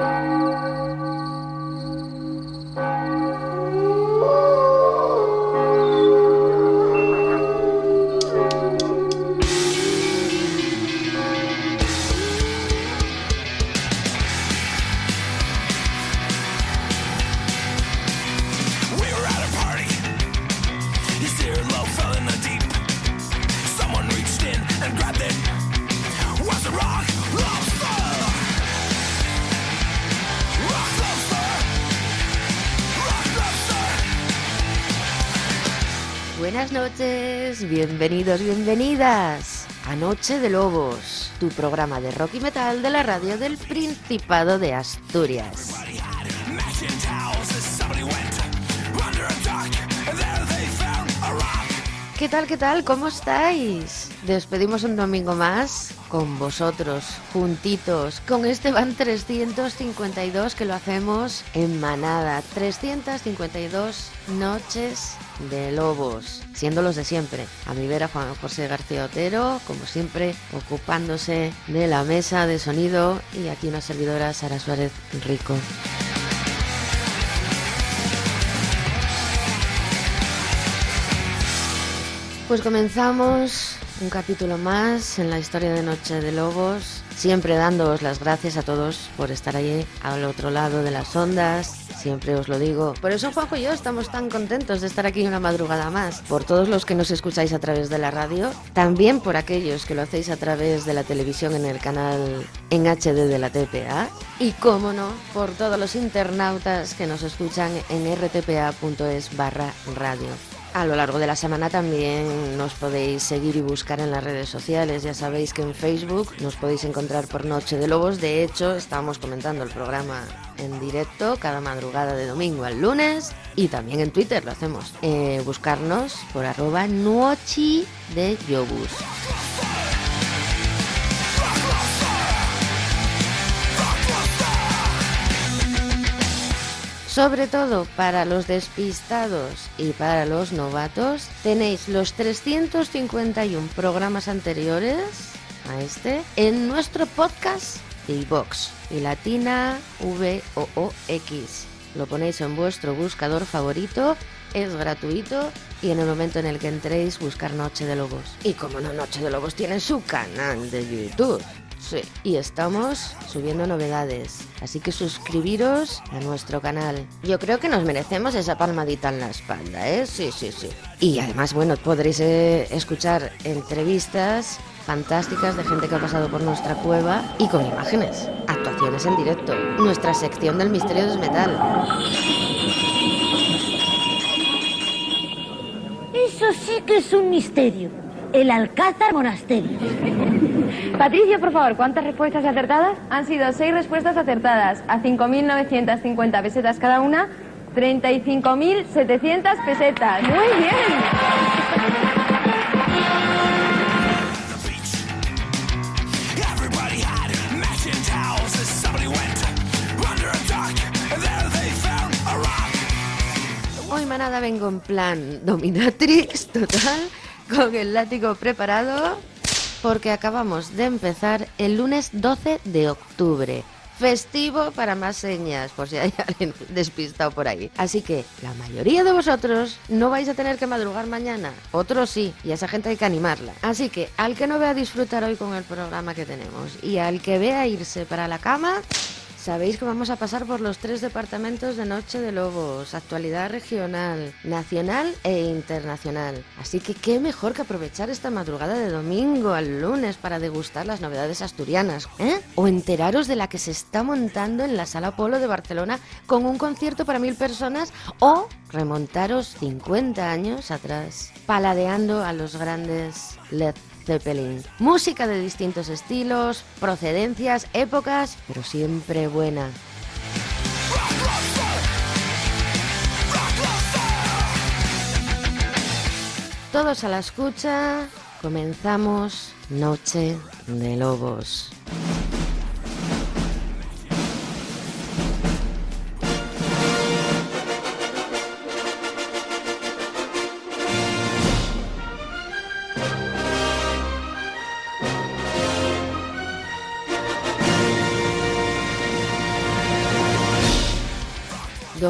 Buenas bienvenidos, bienvenidas a Noche de Lobos, tu programa de rock y metal de la radio del Principado de Asturias. ¿Qué tal, qué tal? ¿Cómo estáis? Despedimos un domingo más con vosotros, juntitos, con este van 352 que lo hacemos en manada. 352 noches de lobos, siendo los de siempre. A mi vera Juan José García Otero, como siempre, ocupándose de la mesa de sonido y aquí una servidora Sara Suárez Rico. Pues comenzamos un capítulo más en la historia de Noche de Lobos, siempre dándoos las gracias a todos por estar ahí al otro lado de las ondas, siempre os lo digo. Por eso Juanjo y yo estamos tan contentos de estar aquí una madrugada más, por todos los que nos escucháis a través de la radio, también por aquellos que lo hacéis a través de la televisión en el canal en HD de la TPA y, cómo no, por todos los internautas que nos escuchan en rtpa.es barra radio. A lo largo de la semana también nos podéis seguir y buscar en las redes sociales. Ya sabéis que en Facebook nos podéis encontrar por Noche de Lobos. De hecho, estamos comentando el programa en directo cada madrugada de domingo al lunes. Y también en Twitter lo hacemos. Eh, buscarnos por arroba nuochi de Yobus. Sobre todo para los despistados y para los novatos, tenéis los 351 programas anteriores a este en nuestro podcast de iVox y latina V O O X. Lo ponéis en vuestro buscador favorito, es gratuito y en el momento en el que entréis buscar Noche de Lobos. Y como no Noche de Lobos tiene su canal de YouTube. Sí, y estamos subiendo novedades, así que suscribiros a nuestro canal. Yo creo que nos merecemos esa palmadita en la espalda, ¿eh? Sí, sí, sí. Y además, bueno, podréis eh, escuchar entrevistas fantásticas de gente que ha pasado por nuestra cueva y con imágenes, actuaciones en directo, nuestra sección del misterio del metal. Eso sí que es un misterio. El Alcázar Monasterio. Patricia, por favor, ¿cuántas respuestas acertadas? Han sido seis respuestas acertadas a 5.950 pesetas cada una, 35.700 pesetas. Muy bien. Hoy manada vengo en plan dominatrix total, con el látigo preparado, porque acabamos de empezar el lunes 12 de octubre. Festivo para más señas, por si hay alguien despistado por ahí. Así que la mayoría de vosotros no vais a tener que madrugar mañana. Otros sí, y a esa gente hay que animarla. Así que al que no vea disfrutar hoy con el programa que tenemos y al que vea irse para la cama, Sabéis que vamos a pasar por los tres departamentos de Noche de Lobos, actualidad regional, nacional e internacional. Así que qué mejor que aprovechar esta madrugada de domingo al lunes para degustar las novedades asturianas, ¿eh? O enteraros de la que se está montando en la Sala Polo de Barcelona con un concierto para mil personas o remontaros 50 años atrás, paladeando a los grandes Led Zeppelin. Música de distintos estilos, procedencias, épocas, pero siempre buena. Todos a la escucha, comenzamos Noche de Lobos.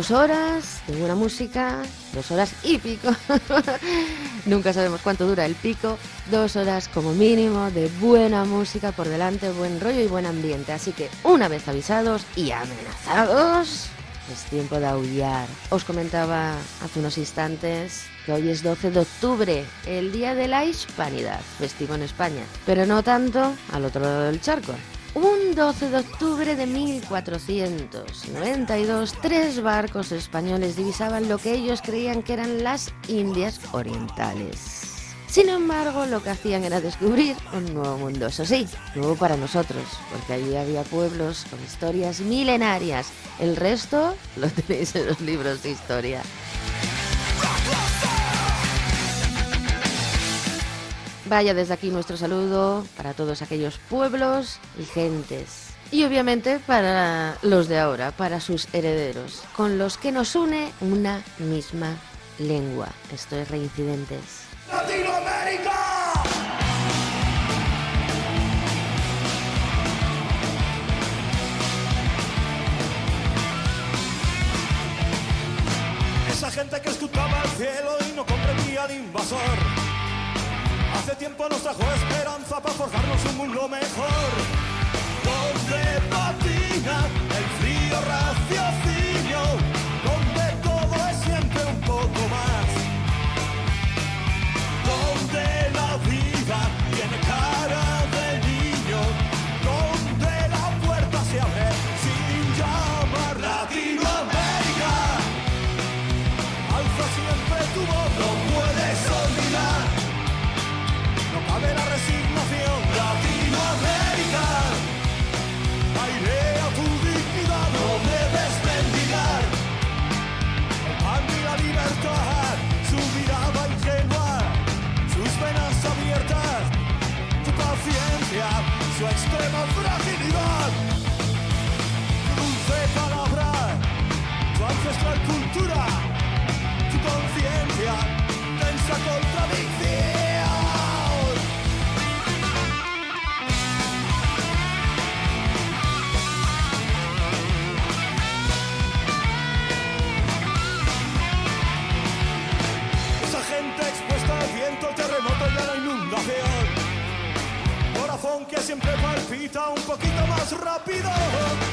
Dos horas de buena música, dos horas y pico. Nunca sabemos cuánto dura el pico. Dos horas como mínimo de buena música por delante, buen rollo y buen ambiente. Así que una vez avisados y amenazados, es tiempo de aullar. Os comentaba hace unos instantes que hoy es 12 de octubre, el Día de la Hispanidad, festivo en España, pero no tanto al otro lado del charco. Un 12 de octubre de 1492, tres barcos españoles divisaban lo que ellos creían que eran las Indias Orientales. Sin embargo, lo que hacían era descubrir un nuevo mundo, eso sí, nuevo para nosotros, porque allí había pueblos con historias milenarias. El resto lo tenéis en los libros de historia. Vaya desde aquí nuestro saludo para todos aquellos pueblos y gentes. Y obviamente para los de ahora, para sus herederos, con los que nos une una misma lengua. Esto es Reincidentes. ¡Latinoamérica! Esa gente que escutaba el cielo y no comprendía al invasor. Hace tiempo nos trajo esperanza para forjarnos un mundo mejor. Patina el frío raciocinio, extrema que siempre palpita un poquito más rápido.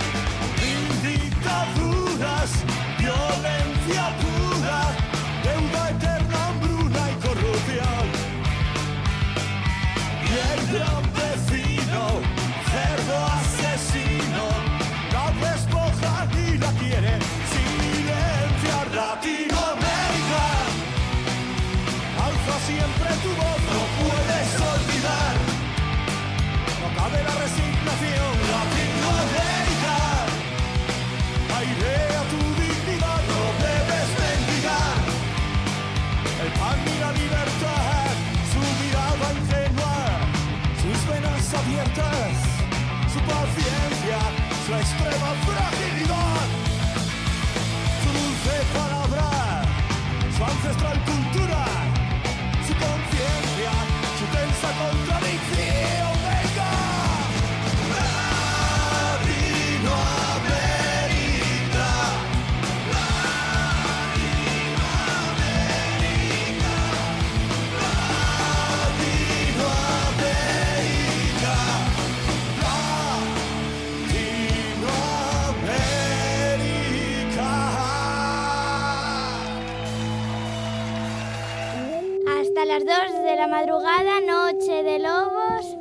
La madrugada, Noche de Lobos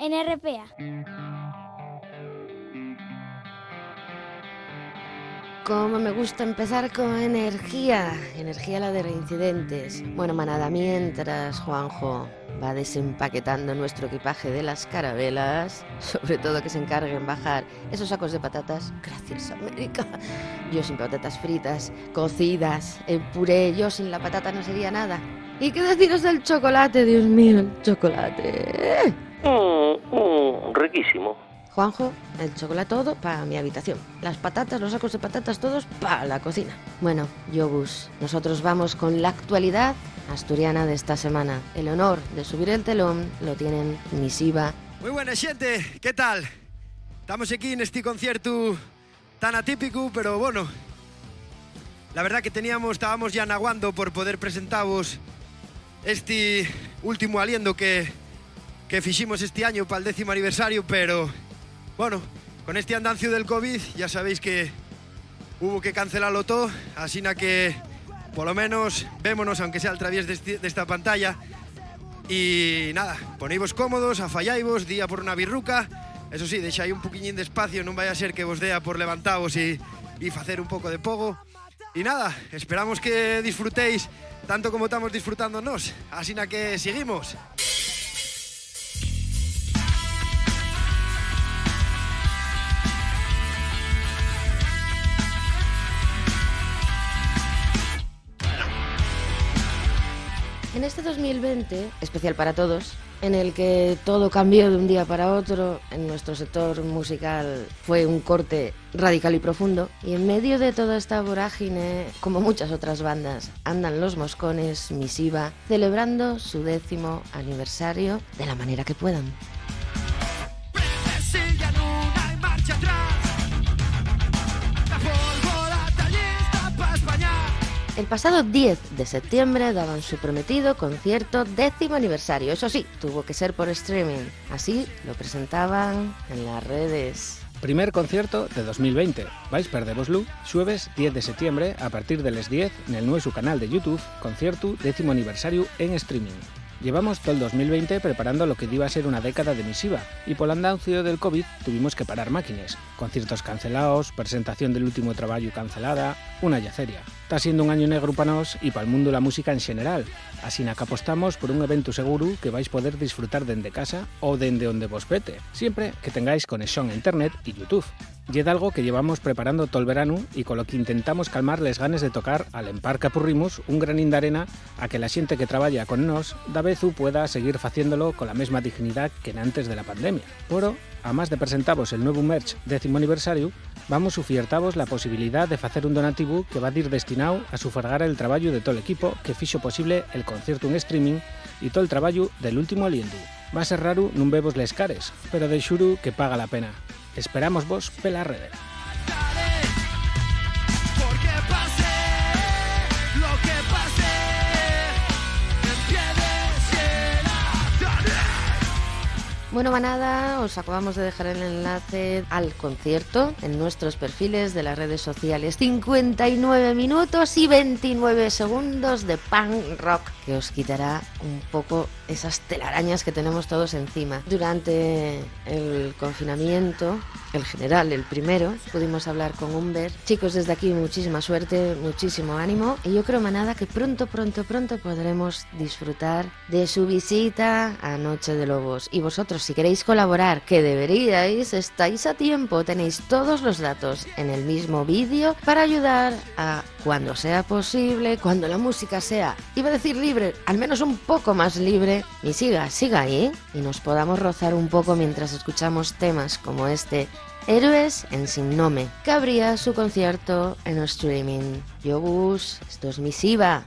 en RPA. Como me gusta empezar con energía, energía la de reincidentes. Bueno, manada, mientras Juanjo va desempaquetando nuestro equipaje de las carabelas, sobre todo que se encargue en bajar esos sacos de patatas. Gracias, América. Yo sin patatas fritas, cocidas, en puré, yo sin la patata no sería nada. ¿Y qué deciros del chocolate, Dios mío, el chocolate? Mm, mm, riquísimo. Juanjo, el chocolate todo para mi habitación. Las patatas, los sacos de patatas todos para la cocina. Bueno, Yobus, nosotros vamos con la actualidad asturiana de esta semana. El honor de subir el telón lo tienen Misiva. Muy buena xente, que tal? Estamos aquí neste concerto tan atípico, pero bueno, La verdad que teníamos, estábamos ya naguando por poder presentaros este último aliendo que, que este año para el décimo aniversario, pero bueno, con este andancio del COVID ya sabéis que hubo que cancelarlo todo, así na que por lo menos vémonos, aunque sea al través de, esta pantalla. Y nada, poneivos cómodos, afalláivos, día por una birruca. Eso sí, deixai un poquillín de espacio, non vai a ser que vos dea por levantaos e, e facer un pouco de pogo. E nada, esperamos que disfrutéis tanto como estamos disfrutando nos. Así na que seguimos. En este 2020, especial para todos, en el que todo cambió de un día para otro, en nuestro sector musical fue un corte radical y profundo, y en medio de toda esta vorágine, como muchas otras bandas, andan los moscones misiva, celebrando su décimo aniversario de la manera que puedan. El pasado 10 de septiembre daban su prometido concierto décimo aniversario. Eso sí, tuvo que ser por streaming. Así lo presentaban en las redes. Primer concierto de 2020. Vais perderoslo xueves 10 de septiembre a partir de les 10 nel nuevo canal de YouTube concierto décimo aniversario en streaming. Llevamos todo el 2020 preparando lo que iba a ser una década de misiva y por el andancio del COVID tuvimos que parar máquinas, conciertos cancelados, presentación del último trabajo cancelada, una yaceria. Está siendo un año negro para nos y para el mundo de la música en general, así que apostamos por un evento seguro que vais poder disfrutar dende casa o dende onde vos pete, siempre que tengáis conexión a internet y YouTube. Es algo que llevamos preparando todo el verano y con lo que intentamos calmar les ganes de tocar al empar que apurrimos un granín de arena a que la xente que traballa con nos da vezu pueda seguir haciéndolo con la misma dignidad que antes de la pandemia. Pero, a más de presentavos el nuevo merch décimo aniversario, vamos ofertavos la posibilidad de hacer un donativo que va a ir destinado a sufragar el trabajo de todo el equipo que fixo posible el concierto en streaming y todo el trabajo del último aliento. Va a ser raro non vemos les cares, pero de xuru que paga la pena. Esperamos vos pela rede. Porque pase Bueno, manada, os acabamos de dejar el enlace al concierto en nuestros perfiles de las redes sociales. 59 minutos y 29 segundos de punk rock que os quitará un poco esas telarañas que tenemos todos encima. Durante el confinamiento, el general, el primero, pudimos hablar con Humber. Chicos, desde aquí muchísima suerte, muchísimo ánimo y yo creo, manada, que pronto, pronto, pronto podremos disfrutar de su visita a Noche de Lobos. Y vosotros, si queréis colaborar, que deberíais, estáis a tiempo, tenéis todos los datos en el mismo vídeo para ayudar a cuando sea posible, cuando la música sea, iba a decir libre, al menos un poco más libre, y siga, siga ahí, y nos podamos rozar un poco mientras escuchamos temas como este Héroes en Sin Nome, que abría su concierto en streaming. Yo bus, esto es misiva.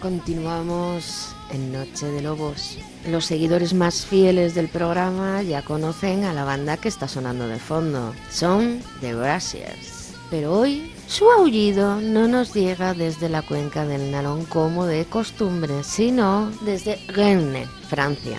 Continuamos en Noche de Lobos. Los seguidores más fieles del programa ya conocen a la banda que está sonando de fondo. Son The Braziers. Pero hoy su aullido no nos llega desde la cuenca del Nalón como de costumbre, sino desde Rennes, Francia.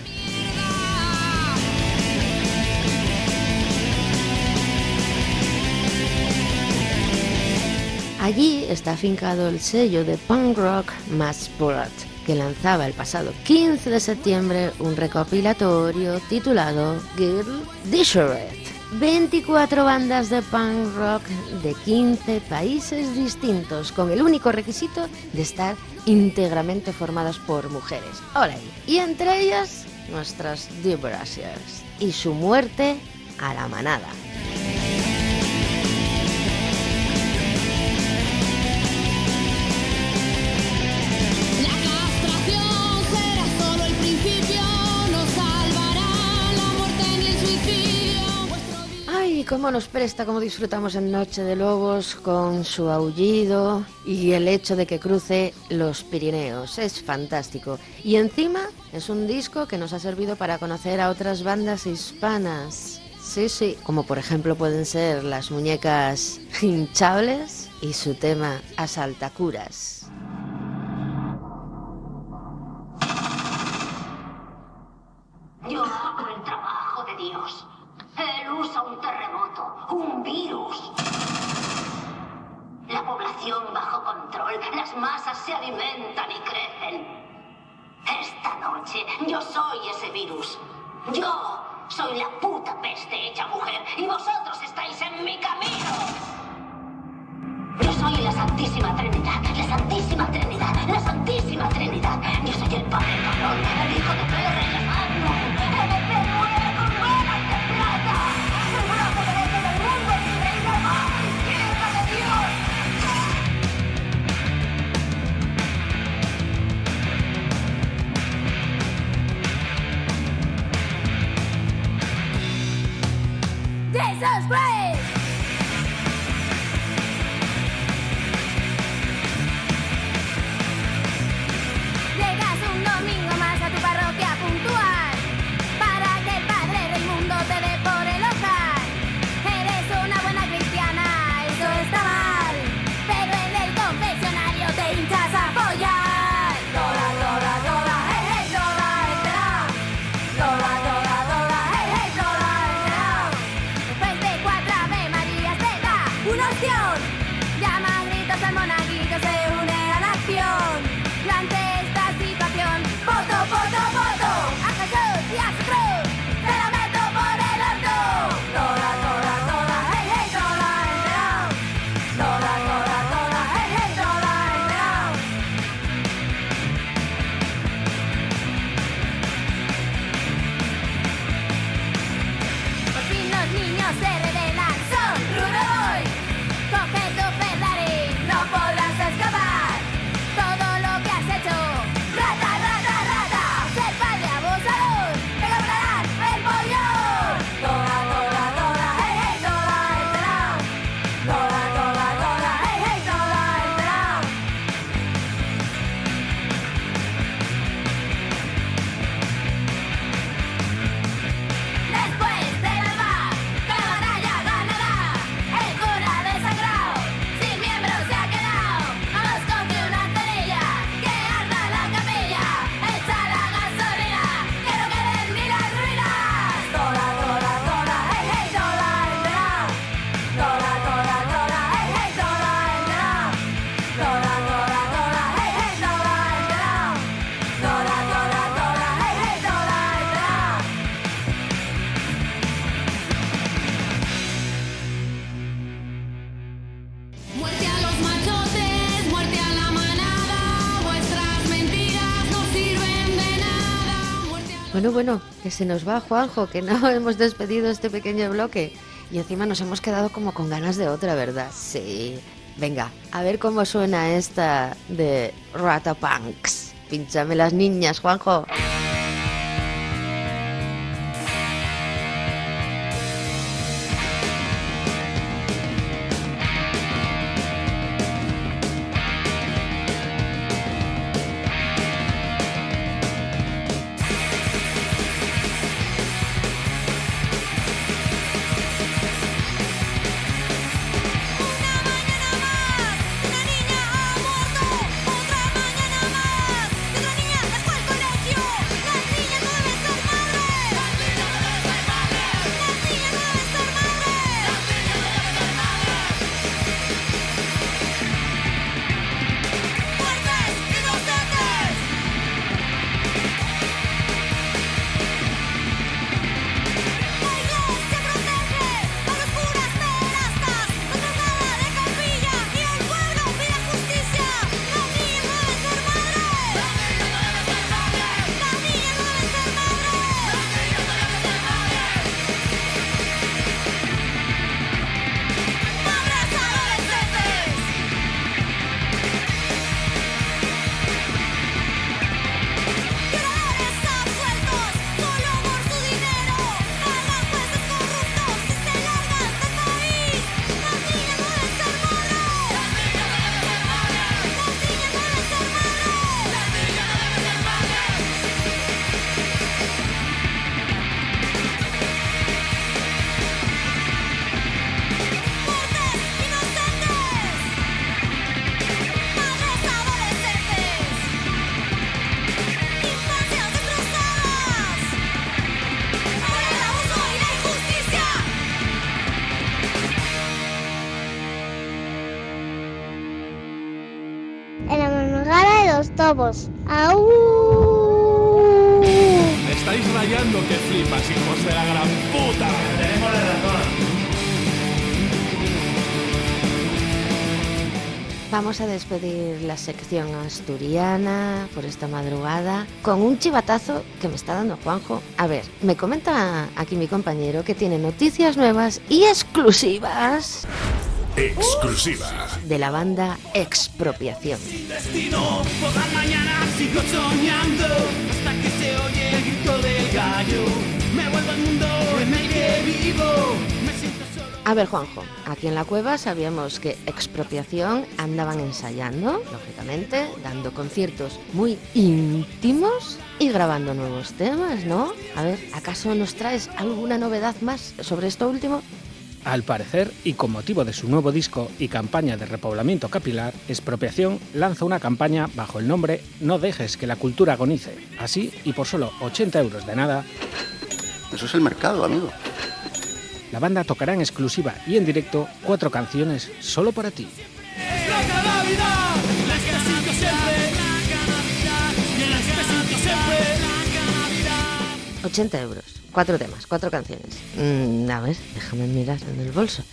Allí está afincado el sello de punk rock Massport, que lanzaba el pasado 15 de septiembre un recopilatorio titulado Girl Dishered. 24 bandas de punk rock de 15 países distintos, con el único requisito de estar íntegramente formadas por mujeres. Ahora, y entre ellas nuestras The Braziers y su muerte a la manada. Cómo nos presta, cómo disfrutamos en Noche de Lobos con su aullido y el hecho de que cruce los Pirineos. Es fantástico. Y encima es un disco que nos ha servido para conocer a otras bandas hispanas. Sí, sí, como por ejemplo pueden ser las muñecas hinchables y su tema Asaltacuras. Yo hago el trabajo de Dios. Él usa un terremoto, un virus. La población bajo control, las masas se alimentan y crecen. Esta noche yo soy ese virus. Yo soy la puta peste hecha mujer y vosotros estáis en mi camino. Yo soy la Santísima Trinidad, la Santísima Trinidad, la Santísima Trinidad. Yo soy el Padre el Hijo de Pedro Bueno, que se nos va Juanjo, que no hemos despedido este pequeño bloque. Y encima nos hemos quedado como con ganas de otra, ¿verdad? Sí. Venga, a ver cómo suena esta de Ratapunks. Pinchame las niñas, Juanjo. Vamos a despedir la sección asturiana por esta madrugada con un chivatazo que me está dando Juanjo. A ver, me comenta aquí mi compañero que tiene noticias nuevas y exclusivas Exclusiva. de la banda Expropiación. destino Por la mañana sigo soñando Hasta que se oye el grito del gallo Me vuelvo al mundo en el que vivo Me siento solo A ver, Juanjo, aquí en la cueva sabíamos que Expropiación andaban ensayando, lógicamente, dando conciertos muy íntimos y grabando nuevos temas, ¿no? A ver, ¿acaso nos traes alguna novedad más sobre esto último? Al parecer, y con motivo de su nuevo disco y campaña de repoblamiento capilar, Expropiación lanza una campaña bajo el nombre No dejes que la cultura agonice. Así, y por solo 80 euros de nada, Eso es el mercado, amigo. La banda tocará en exclusiva y en directo cuatro canciones solo para ti. Blanca Navidad La que siento siempre Blanca Navidad Y en la que siento siempre Blanca Navidad 80 euros, cuatro temas, cuatro canciones. Mm, a ver, déjame mirar en el bolso.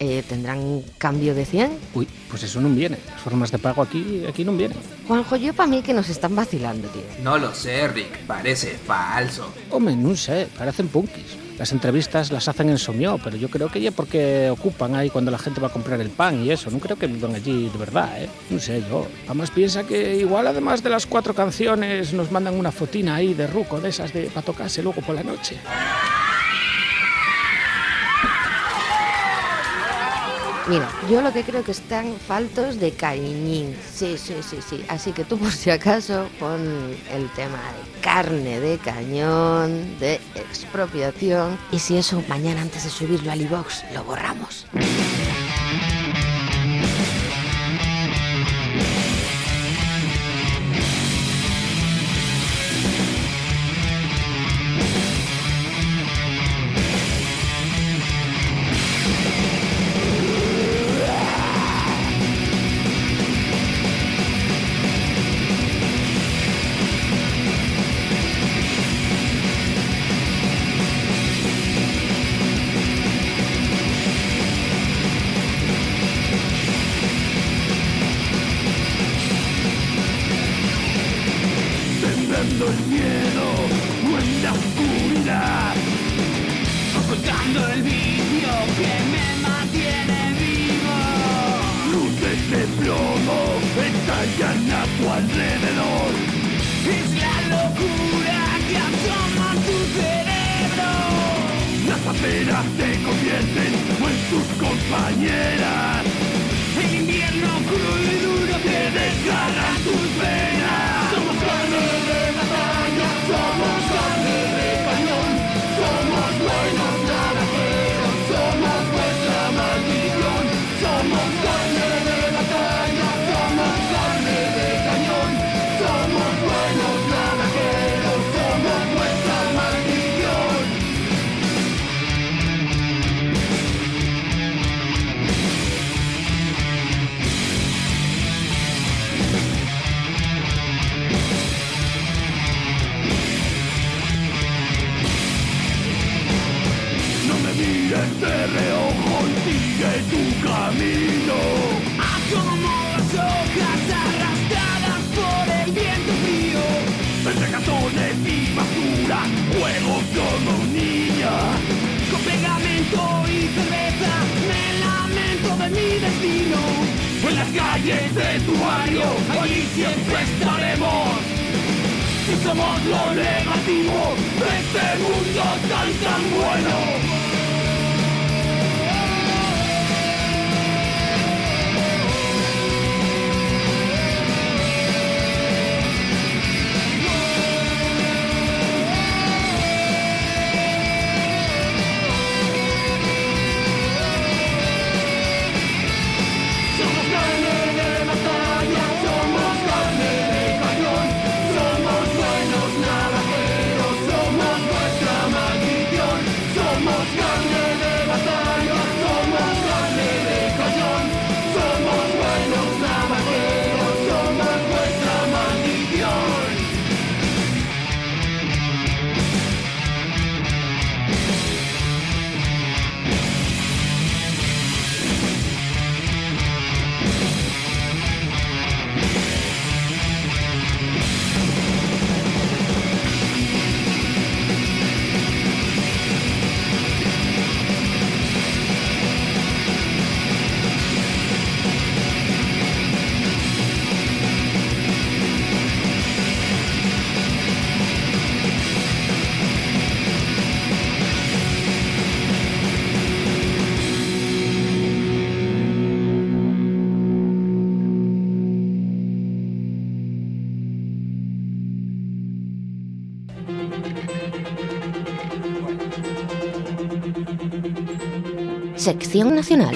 Eh, ¿Tendrán cambio de 100? Uy, pues eso no viene. Las formas de pago aquí, aquí no vienen. Juanjo, yo para mí que nos están vacilando, tío. No lo sé, Rick. Parece falso. Hombre, no sé, parecen punkis. Las entrevistas las hacen en Somió, pero yo creo que ya porque ocupan ahí cuando la gente va a comprar el pan y eso. No creo que vivan allí de verdad, ¿eh? No sé yo. Además piensa que igual además de las cuatro canciones nos mandan una fotina ahí de ruco, de esas de para tocarse luego por la noche. Mira, yo lo que creo que están faltos de cariñín. Sí, sí, sí, sí. Así que tú por si acaso pon el tema de carne de cañón, de expropiación. Y si eso, mañana antes de subirlo al iVox, lo borramos. Paperas se convierten en tus compañeras. El invierno crudo y duro te desgarra tus venas Calles de tu barrio, allí siempre estaremos. Si somos lo negativo de este mundo tan tan bueno. Sección Nacional.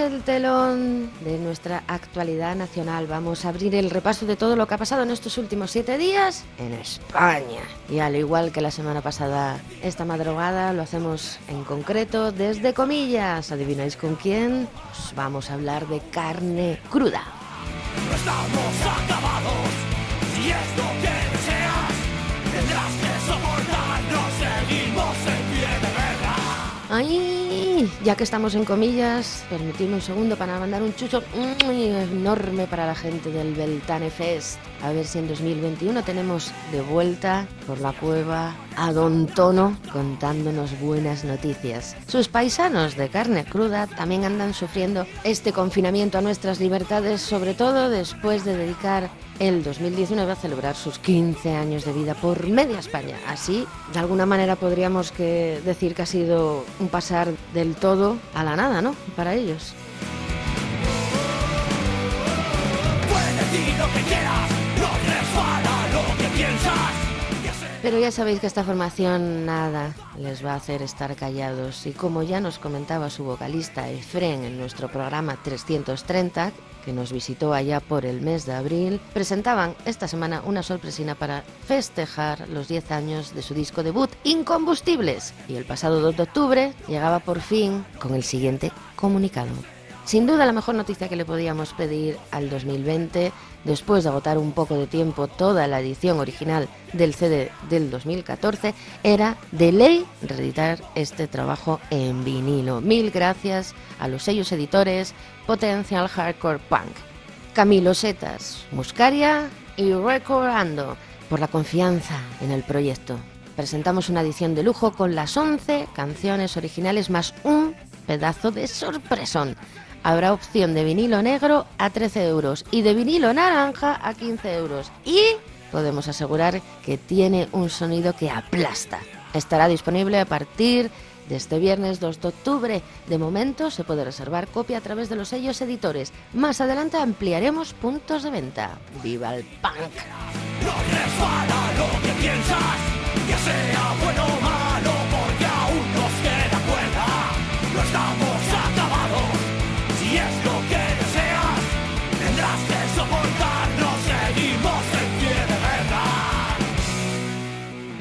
El telón de nuestra actualidad nacional. Vamos a abrir el repaso de todo lo que ha pasado en estos últimos siete días en España. Y al igual que la semana pasada, esta madrugada lo hacemos en concreto desde comillas. ¿Adivináis con quién? Pues vamos a hablar de carne cruda. No estamos acabados. Si es lo que deseas, tendrás que soportarnos. Seguimos en pie de guerra. ¡Ay! Ya que estamos en comillas, permitidme un segundo para mandar un chucho enorme para la gente del Beltane Fest. A ver si en 2021 tenemos de vuelta por la cueva a Don Tono contándonos buenas noticias. Sus paisanos de carne cruda también andan sufriendo este confinamiento a nuestras libertades, sobre todo después de dedicar el 2019 a celebrar sus 15 años de vida por media España. Así, de alguna manera podríamos que decir que ha sido un pasar del todo a la nada, ¿no? Para ellos. Decir lo que quieras, Pero ya sabéis que esta formación nada les va a hacer estar callados y como ya nos comentaba su vocalista Efren en nuestro programa 330, que nos visitó allá por el mes de abril, presentaban esta semana una sorpresina para festejar los 10 años de su disco debut Incombustibles y el pasado 2 de octubre llegaba por fin con el siguiente comunicado. Sin duda la mejor noticia que le podíamos pedir al 2020, después de agotar un poco de tiempo toda la edición original del CD del 2014, era de ley reeditar este trabajo en vinilo. Mil gracias a los sellos editores Potential Hardcore Punk, Camilo Setas, Muscaria y Recordando por la confianza en el proyecto. Presentamos una edición de lujo con las 11 canciones originales más un pedazo de sorpresón. Habrá opción de vinilo negro a 13 euros y de vinilo naranja a 15 euros. Y podemos asegurar que tiene un sonido que aplasta. Estará disponible a partir de este viernes 2 de octubre. De momento se puede reservar copia a través de los sellos editores. Más adelante ampliaremos puntos de venta. ¡Viva el punk! No resbala lo que piensas, ya sea bueno o malo, porque aún nos queda cuerda. Estamos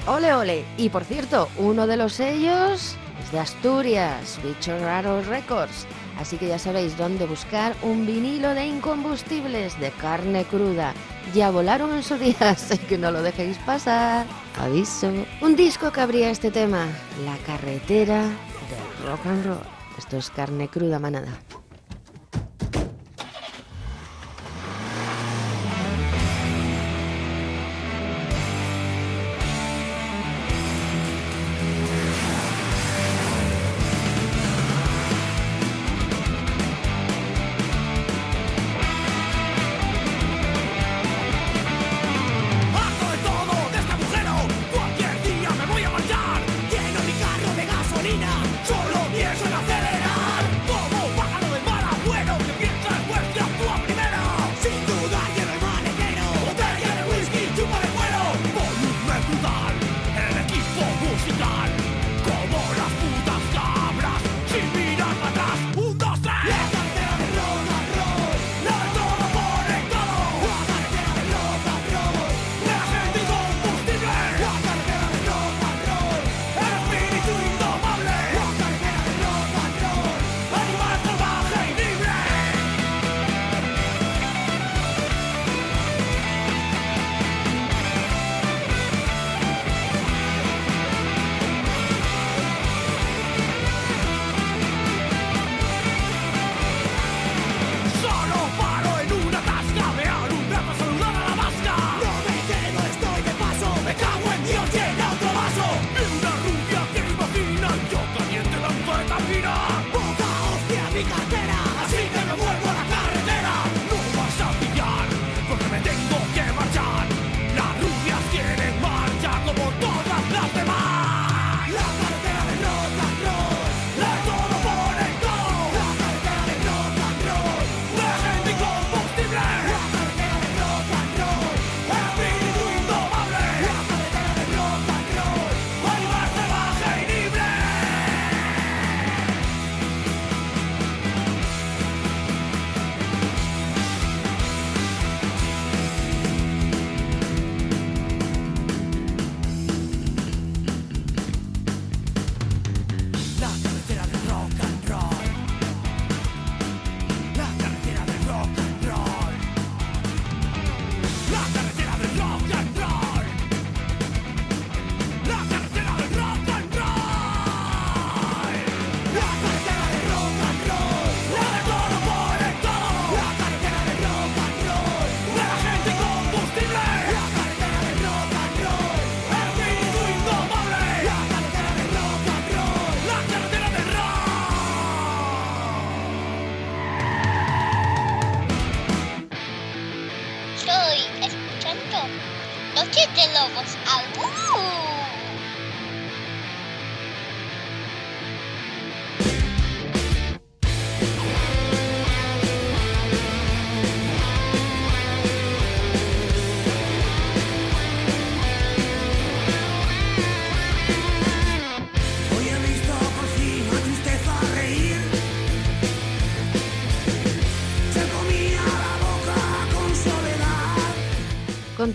Ole, ole. Y por cierto, uno de los sellos es de Asturias, Bicho Raro Records. Así que ya sabéis dónde buscar un vinilo de incombustibles de carne cruda. Ya volaron en su día, así que no lo dejéis pasar. Aviso. Un disco que abría este tema, La carretera del rock and roll. Esto es carne cruda manada.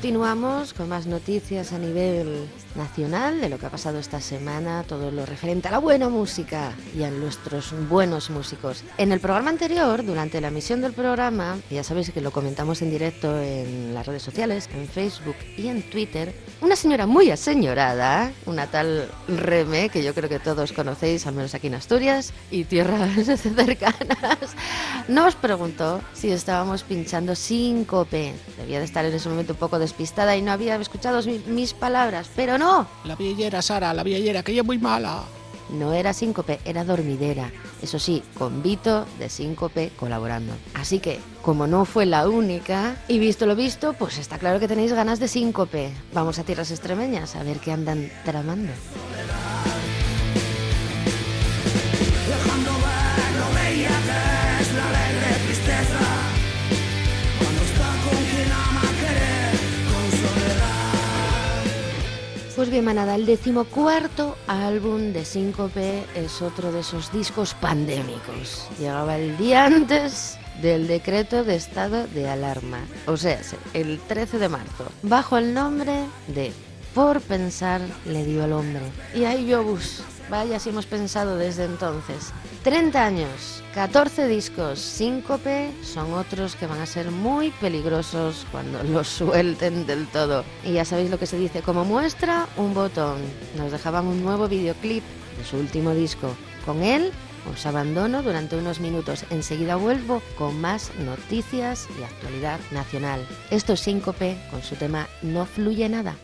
Continuamos con más noticias a nivel nacional de lo que ha pasado esta semana, todo lo referente a la buena música y a nuestros buenos músicos. En el programa anterior, durante la emisión del programa, ya sabéis que lo comentamos en directo en las redes sociales, en Facebook y en Twitter, una señora muy aseñorada, una tal Reme, que yo creo que todos conocéis, al menos aquí en Asturias y tierras cercanas, nos preguntó si estábamos pinchando síncope. Debía de estar en ese momento un poco despistada y no había escuchado mi- mis palabras, pero no, La viellera, Sara, la viellera, que ella es muy mala. no era síncope, era dormidera. Eso sí, con Vito de síncope colaborando. Así que, como no fue la única, y visto lo visto, pues está claro que tenéis ganas de síncope. Vamos a tierras extremeñas a ver qué andan tramando. Pues bien, manada, el decimocuarto álbum de Síncope es otro de esos discos pandémicos. Llegaba el día antes del decreto de estado de alarma, o sea, el 13 de marzo, bajo el nombre de Por pensar le dio al hombre. Y ahí yo bus, vaya si hemos pensado desde entonces. 30 años, 14 discos, Síncope son otros que van a ser muy peligrosos cuando los suelten del todo. Y ya sabéis lo que se dice, como muestra, un botón. Nos dejaban un nuevo videoclip de su último disco. Con él os abandono durante unos minutos. Enseguida vuelvo con más noticias y actualidad nacional. Esto es Síncope con su tema No fluye nada.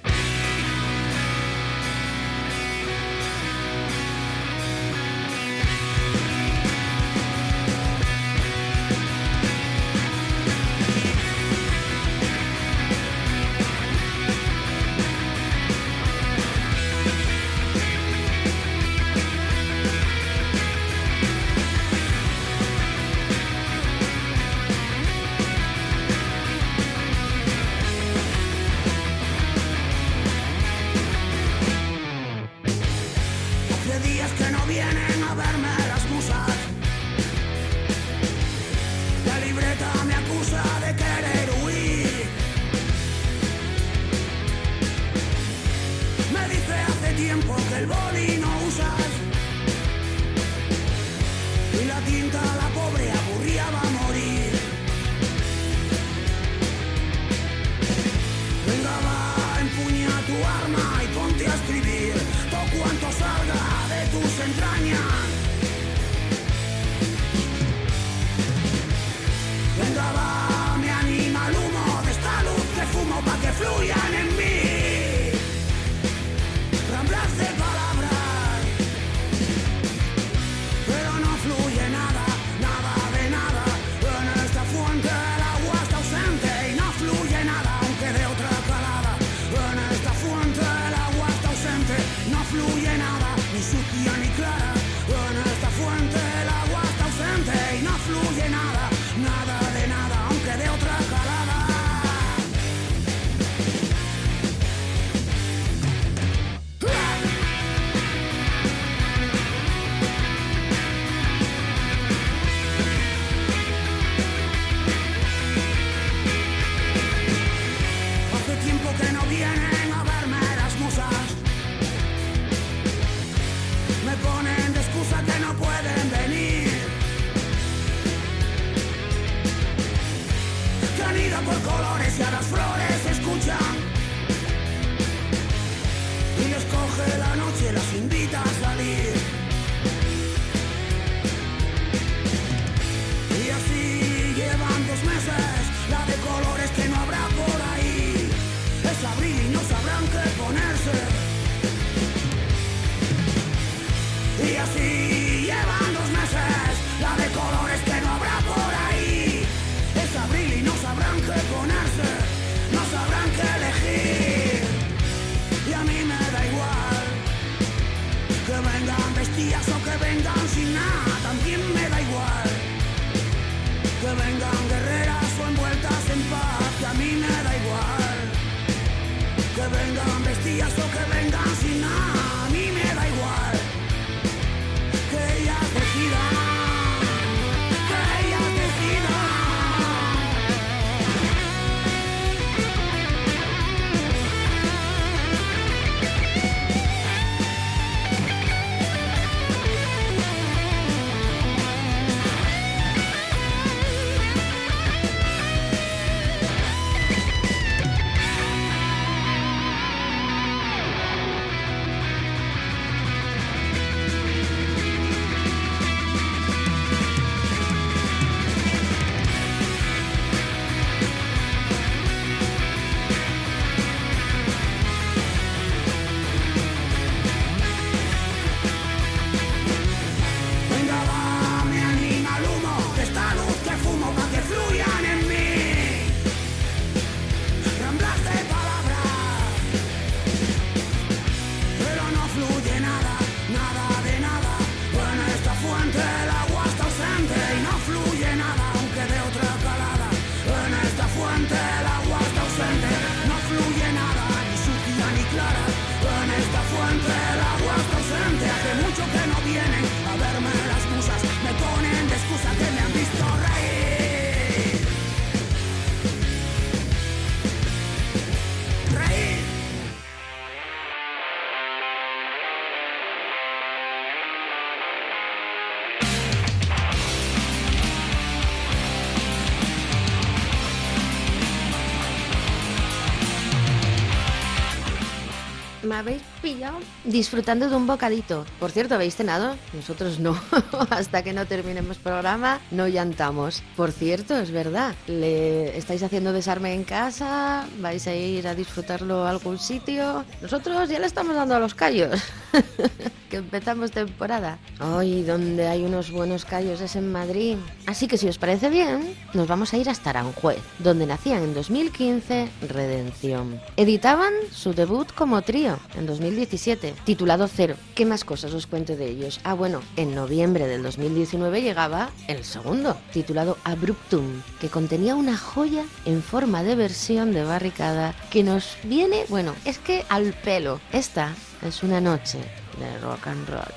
Habéis pillado disfrutando de un bocadito. Por cierto, ¿habéis cenado? Nosotros no. Hasta que no terminemos programa, no llantamos. Por cierto, es verdad. ¿Le estáis haciendo desarme en casa? ¿Vais a ir a disfrutarlo a algún sitio? Nosotros ya le estamos dando a los callos. que empezamos temporada. Hoy donde hay unos buenos callos es en Madrid. Así que si os parece bien, nos vamos a ir hasta Aranjuez, donde nacían en 2015 Redención. Editaban su debut como trío en 2017, titulado Cero. ¿Qué más cosas os cuento de ellos? Ah, bueno, en noviembre del 2019 llegaba el segundo, titulado Abruptum, que contenía una joya en forma de versión de barricada que nos viene, bueno, es que al pelo. Esta es una noche de rock and roll.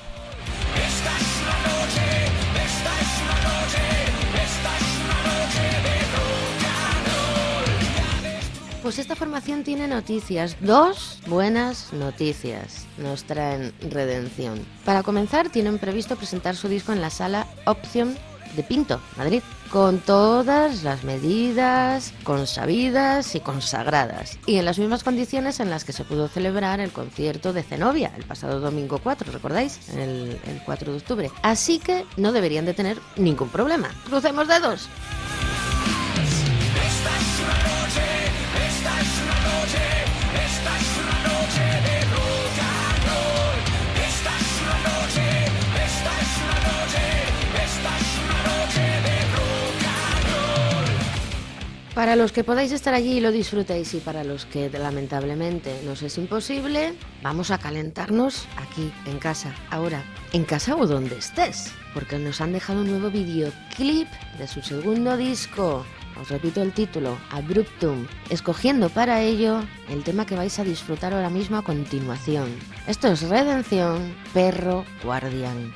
Pues esta formación tiene noticias, dos buenas noticias nos traen redención. Para comenzar, tienen previsto presentar su disco en la sala Opción de Pinto, Madrid, con todas las medidas consabidas y consagradas, y en las mismas condiciones en las que se pudo celebrar el concierto de Zenobia el pasado domingo 4, ¿recordáis? El, el 4 de octubre. Así que no deberían de tener ningún problema. ¡Crucemos dedos! Una noche, una noche, Para los que podáis estar allí y lo disfrutéis y para los que lamentablemente nos es imposible, vamos a calentarnos aquí en casa, ahora, en casa o donde estés, porque nos han dejado un nuevo videoclip de su segundo disco. Os repito el título, Abruptum, escogiendo para ello el tema que vais a disfrutar ahora mismo a continuación. Esto es Redención, Perro Guardián.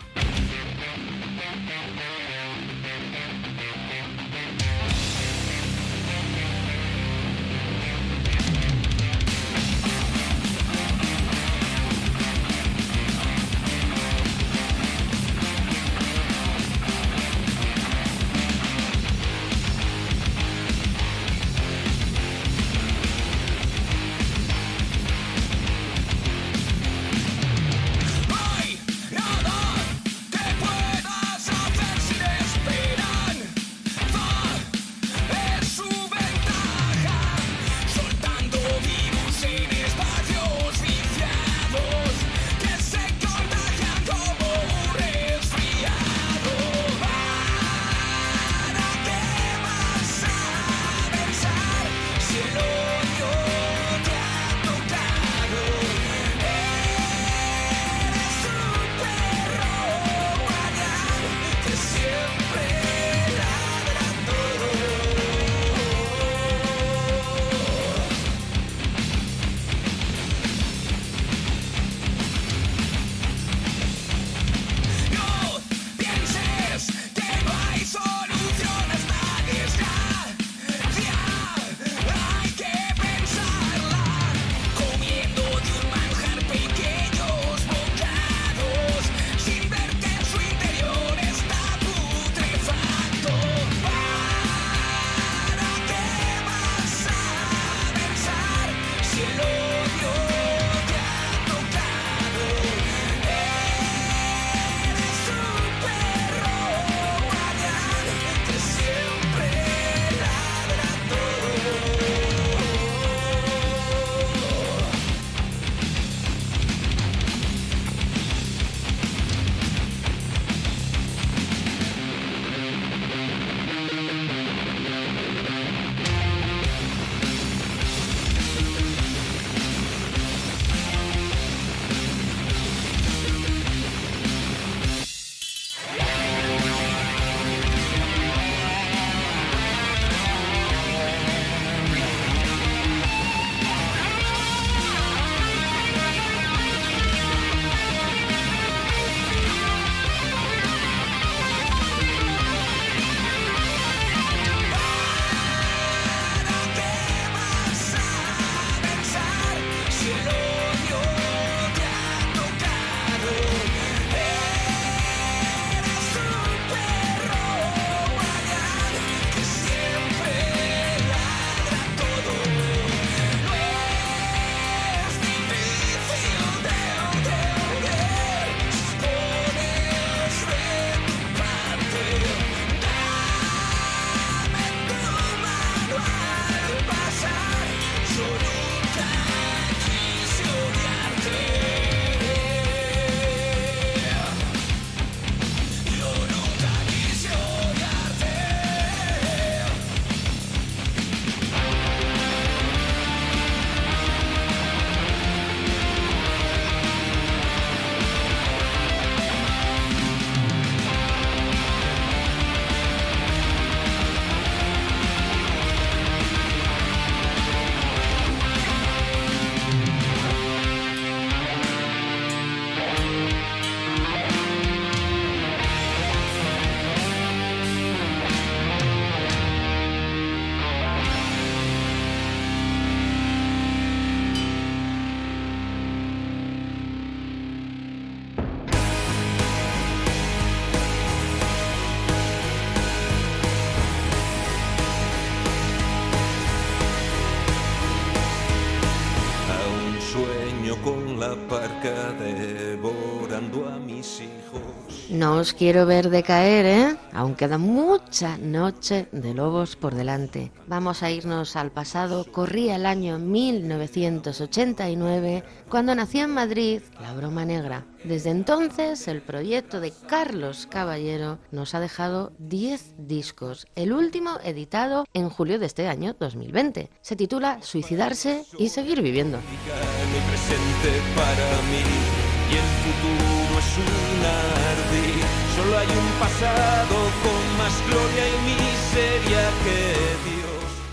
Devorando a mis hijos. No os quiero ver decaer, ¿eh? Aún queda mucha noche de lobos por delante. Vamos a irnos al pasado. Corría el año 1989 cuando nació en Madrid La Broma Negra. Desde entonces, el proyecto de Carlos Caballero nos ha dejado 10 discos, el último editado en julio de este año 2020. Se titula Suicidarse y seguir viviendo.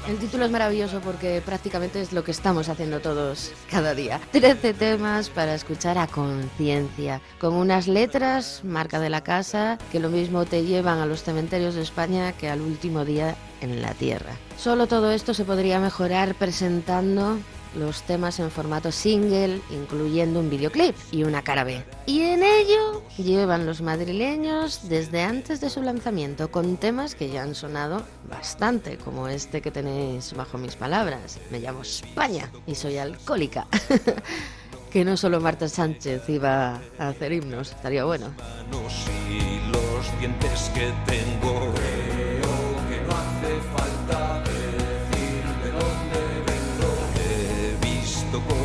El título es maravilloso porque prácticamente es lo que estamos haciendo todos cada día. 13 temas para escuchar a conciencia, con unas letras, marca de la casa, que lo mismo te llevan a los cementerios de España que al último día en la Tierra. Solo todo esto se podría mejorar presentando los temas en formato single, incluyendo un videoclip y una cara B. Y en ello llevan los madrileños desde antes de su lanzamiento, con temas que ya han sonado bastante, como este que tenéis bajo mis palabras. Me llamo España y soy alcohólica. que no solo Marta Sánchez iba a hacer himnos, estaría bueno.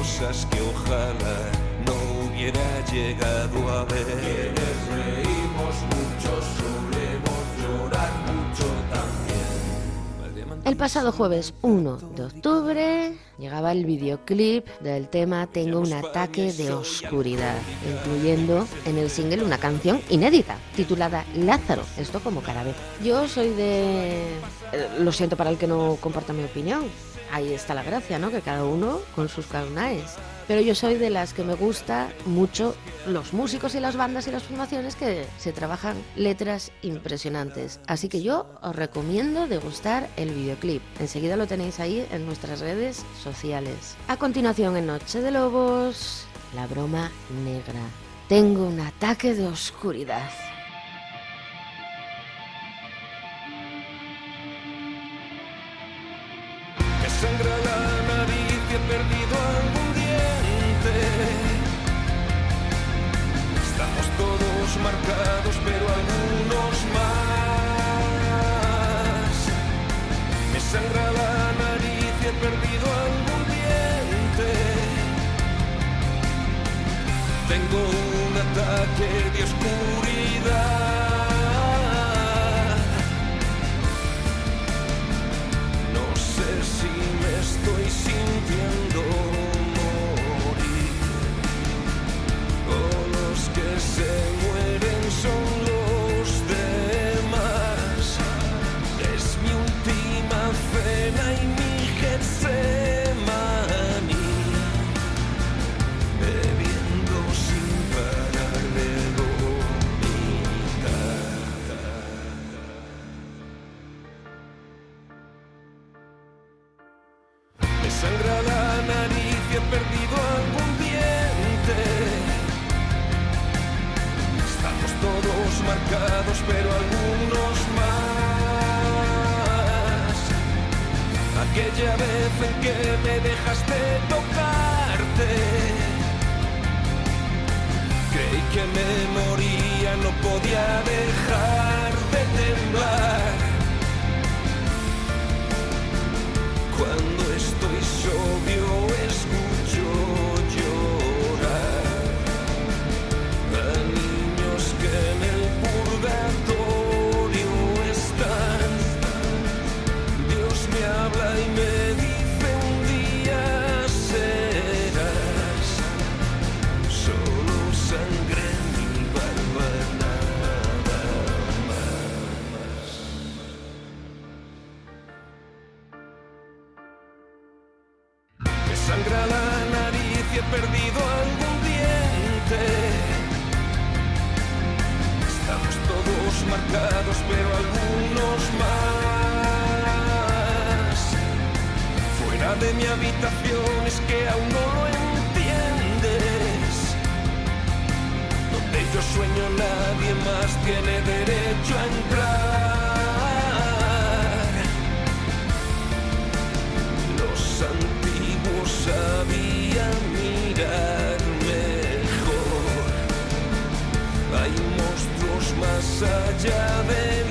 Cosas que ojalá no hubiera llegado a ver. Quienes reímos mucho solemos llorar mucho también. El pasado jueves 1 de octubre llegaba el videoclip del tema Tengo un ataque de oscuridad, incluyendo en el single una canción inédita titulada Lázaro, esto como cara B. Yo soy de... eh, Lo siento para el que no comparta mi opinión, ahí está la gracia, ¿no? Que cada uno con sus carnaes. Pero yo soy de las que me gusta mucho los músicos y las bandas y las formaciones que se trabajan letras impresionantes. Así que yo os recomiendo degustar el videoclip. Enseguida lo tenéis ahí en nuestras redes sociales. A continuación en Noche de Lobos, la broma negra. Tengo un ataque de oscuridad. Perdido algún diente. Estamos todos marcados, pero algunos más. Me sangra la nariz y he perdido algún diente. Tengo un ataque de oscuridad. Pero algunos más. Aquella vez en que me dejaste tocarte. Creí que me moría, no podía dejar de temblar. Cuando estoy sobrio marcados, pero algunos más. Fuera de mi habitación es que aún no lo entiendes. Donde yo sueño nadie más tiene derecho a entrar. Los antiguos sabían massa ja ben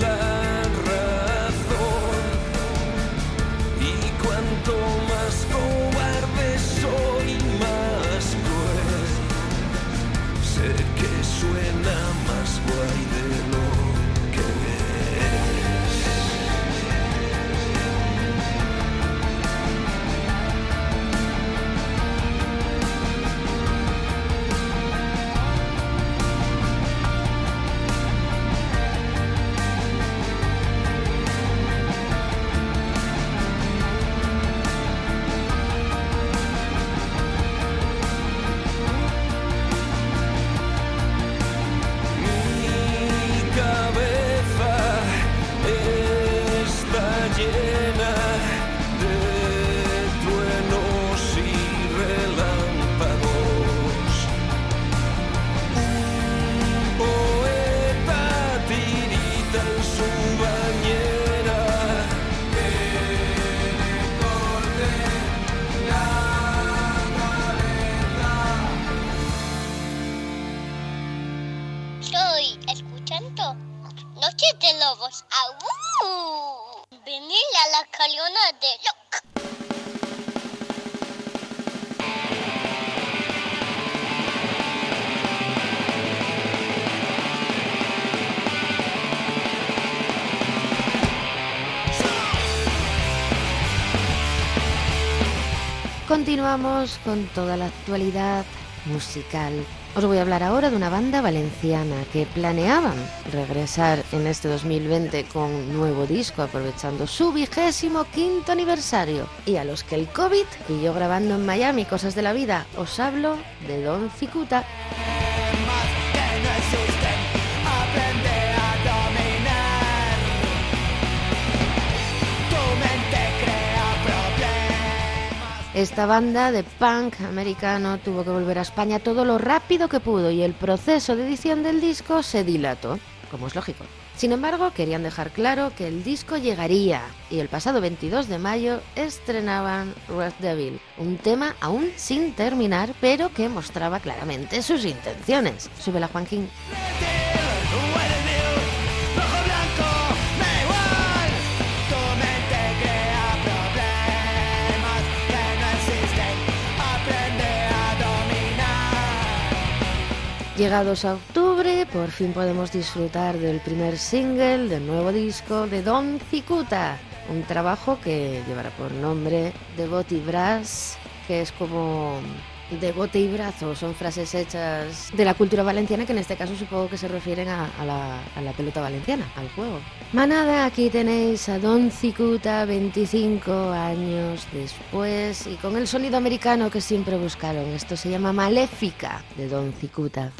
Continuamos con toda la actualidad musical. Os voy a hablar ahora de una banda valenciana que planeaban regresar en este 2020 con un nuevo disco aprovechando su vigésimo quinto aniversario y a los que el COVID pilló grabando en Miami cosas de la vida. Os hablo de Don Cicuta. Esta banda de punk americano tuvo que volver a España todo lo rápido que pudo y el proceso de edición del disco se dilató, como es lógico. Sin embargo, querían dejar claro que el disco llegaría y el pasado 22 de mayo estrenaban Red Devil, un tema aún sin terminar, pero que mostraba claramente sus intenciones. Súbela, Joaquín. Rojo Llegados a octubre, por fin podemos disfrutar del primer single del nuevo disco de Don Cicuta, un trabajo que llevará por nombre de Bote y Brass, que es como de bote y brazo, son frases hechas de la cultura valenciana que en este caso supongo que se refieren a, a la, a la pelota valenciana, al juego. Manada, aquí tenéis a Don Cicuta 25 años después y con el sonido americano que siempre buscaron. Esto se llama Maléfica de Don Cicuta.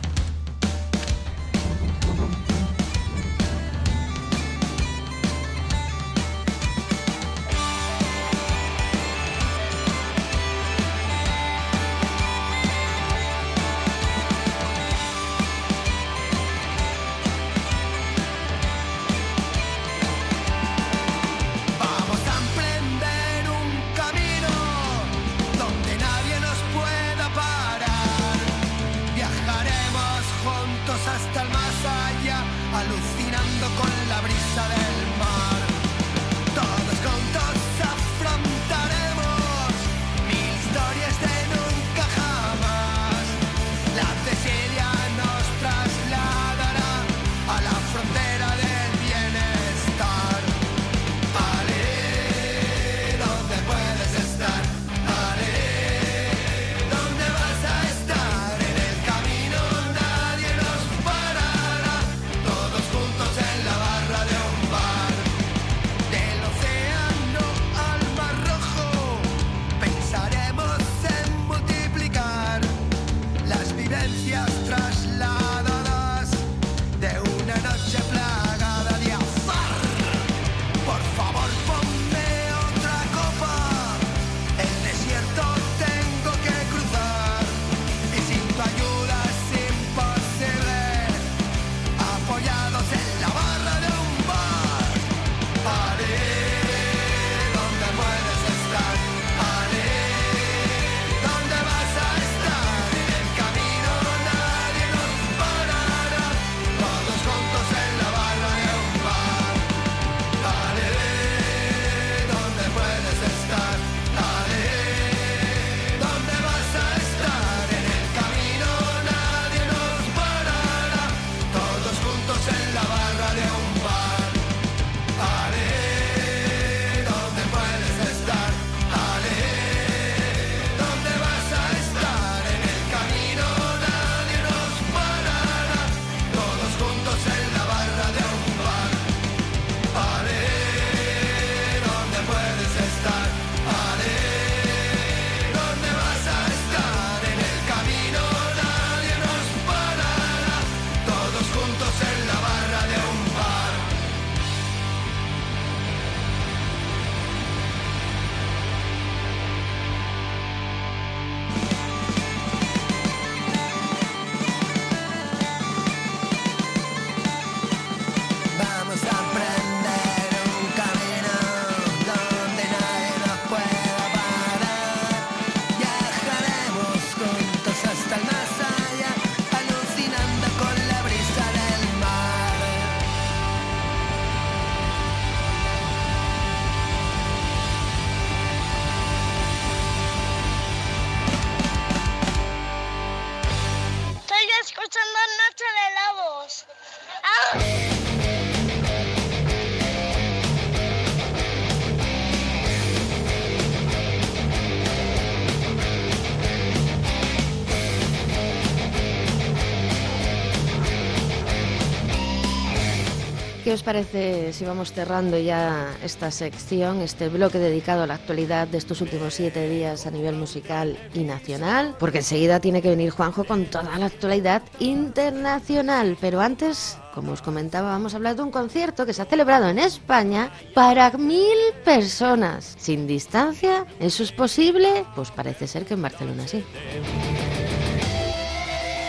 ¿Qué os parece si vamos cerrando ya esta sección, este bloque dedicado a la actualidad de estos últimos siete días a nivel musical y nacional? Porque enseguida tiene que venir Juanjo con toda la actualidad internacional. Pero antes, como os comentaba, vamos a hablar de un concierto que se ha celebrado en España para mil personas. Sin distancia, ¿eso es posible? Pues parece ser que en Barcelona sí.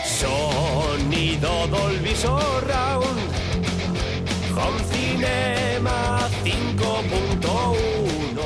Sonido Dolby Surround Cinema 5.1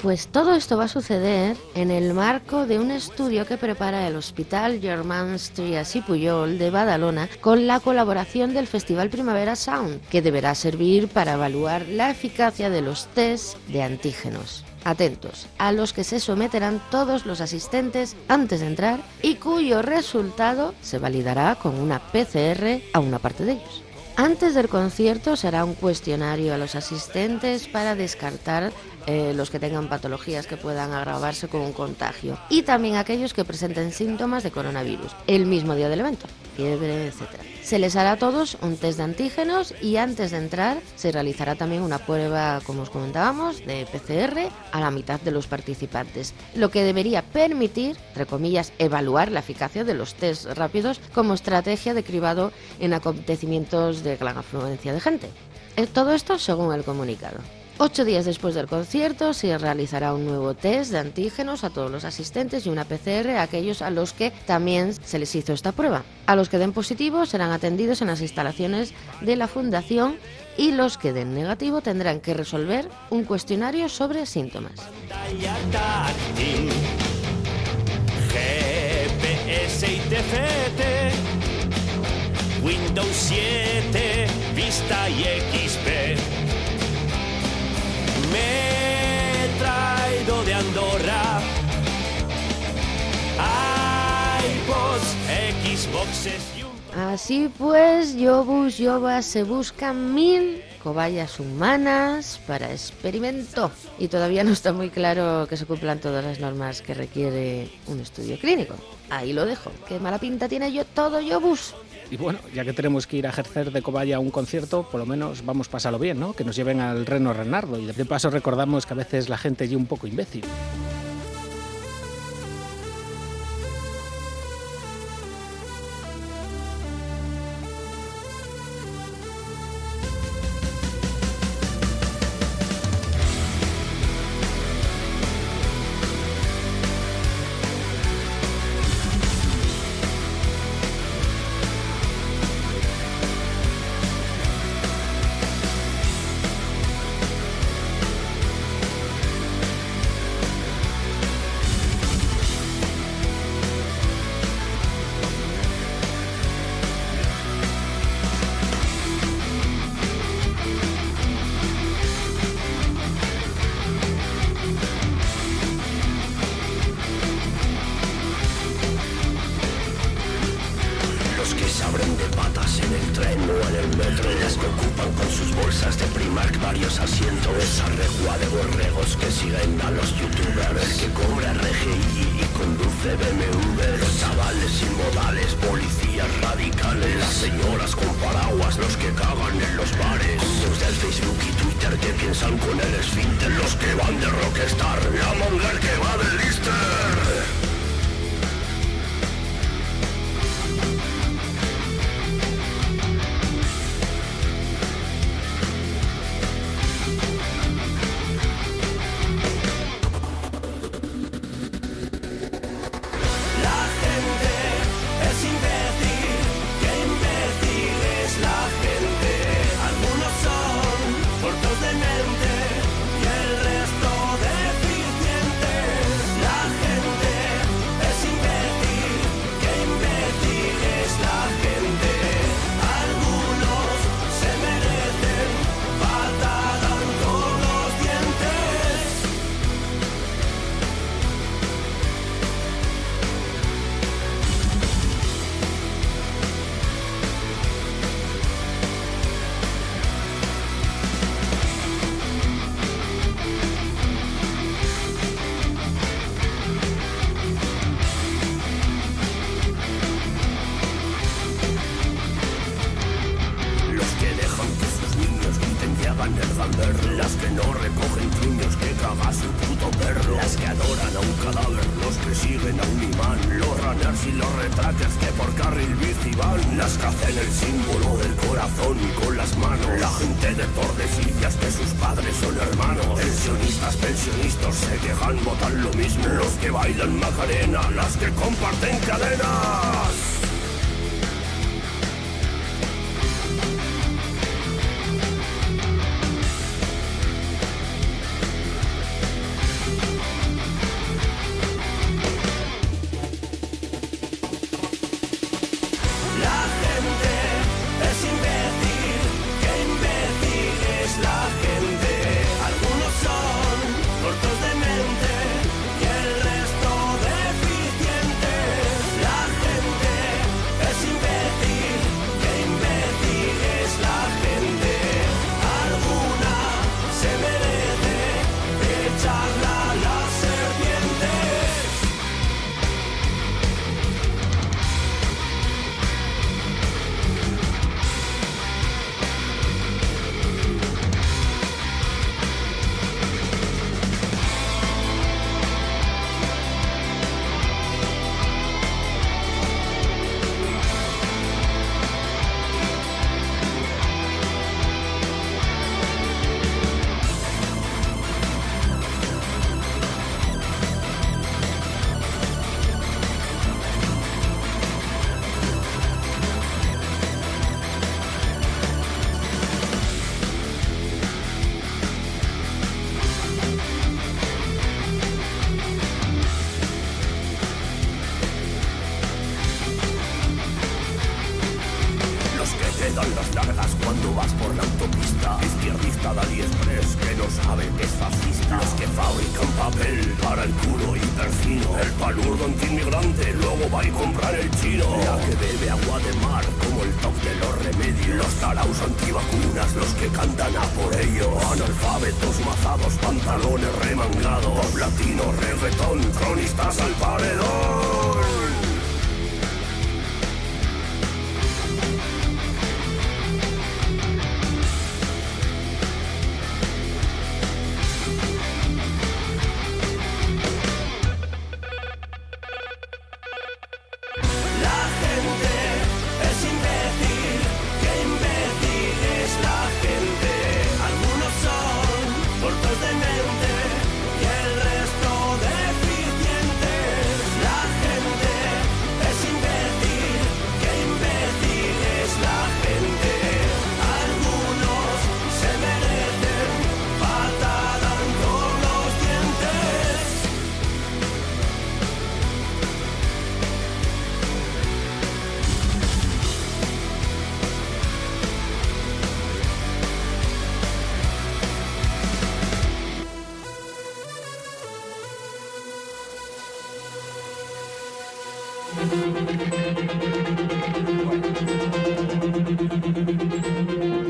Pues todo esto va a suceder en el marco de un estudio que prepara el Hospital Germans Trias y Puyol de Badalona con la colaboración del Festival Primavera Sound, que deberá servir para evaluar la eficacia de los test de antígenos. Atentos, a los que se someterán todos los asistentes antes de entrar y cuyo resultado se validará con una PCR a una parte de ellos. Antes del concierto será un cuestionario a los asistentes para descartar eh, los que tengan patologías que puedan agravarse con un contagio y también aquellos que presenten síntomas de coronavirus el mismo día del evento, fiebre, etc. Se les hará a todos un test de antígenos y antes de entrar se realizará también una prueba, como os comentábamos, de PCR a la mitad de los participantes, lo que debería permitir, entre comillas, evaluar la eficacia de los test rápidos como estrategia de cribado en acontecimientos de gran afluencia de gente. Eh, Todo esto según el comunicado. Ocho días después del concierto se realizará un nuevo test de antígenos a todos los asistentes y una PCR a aquellos a los que también se les hizo esta prueba. A los que den positivo serán atendidos en las instalaciones de la Fundación y los que den negativo tendrán que resolver un cuestionario sobre síntomas. pantalla táctil GPS y TFT Windows 7 Vista y XP Me he traído de Andorra iPods, Xboxes Así pues, Yobus Yobas se buscan mil cobayas humanas para experimento. Y todavía no está muy claro que se cumplan todas las normas que requiere un estudio clínico. Ahí lo dejo. Qué mala pinta tiene yo todo Yobus. Y bueno, ya que tenemos que ir a ejercer de cobaya a un concierto, por lo menos vamos a pasarlo bien, ¿no? Que nos lleven al Reno Renardo. Y de paso recordamos que a veces la gente es un poco imbécil.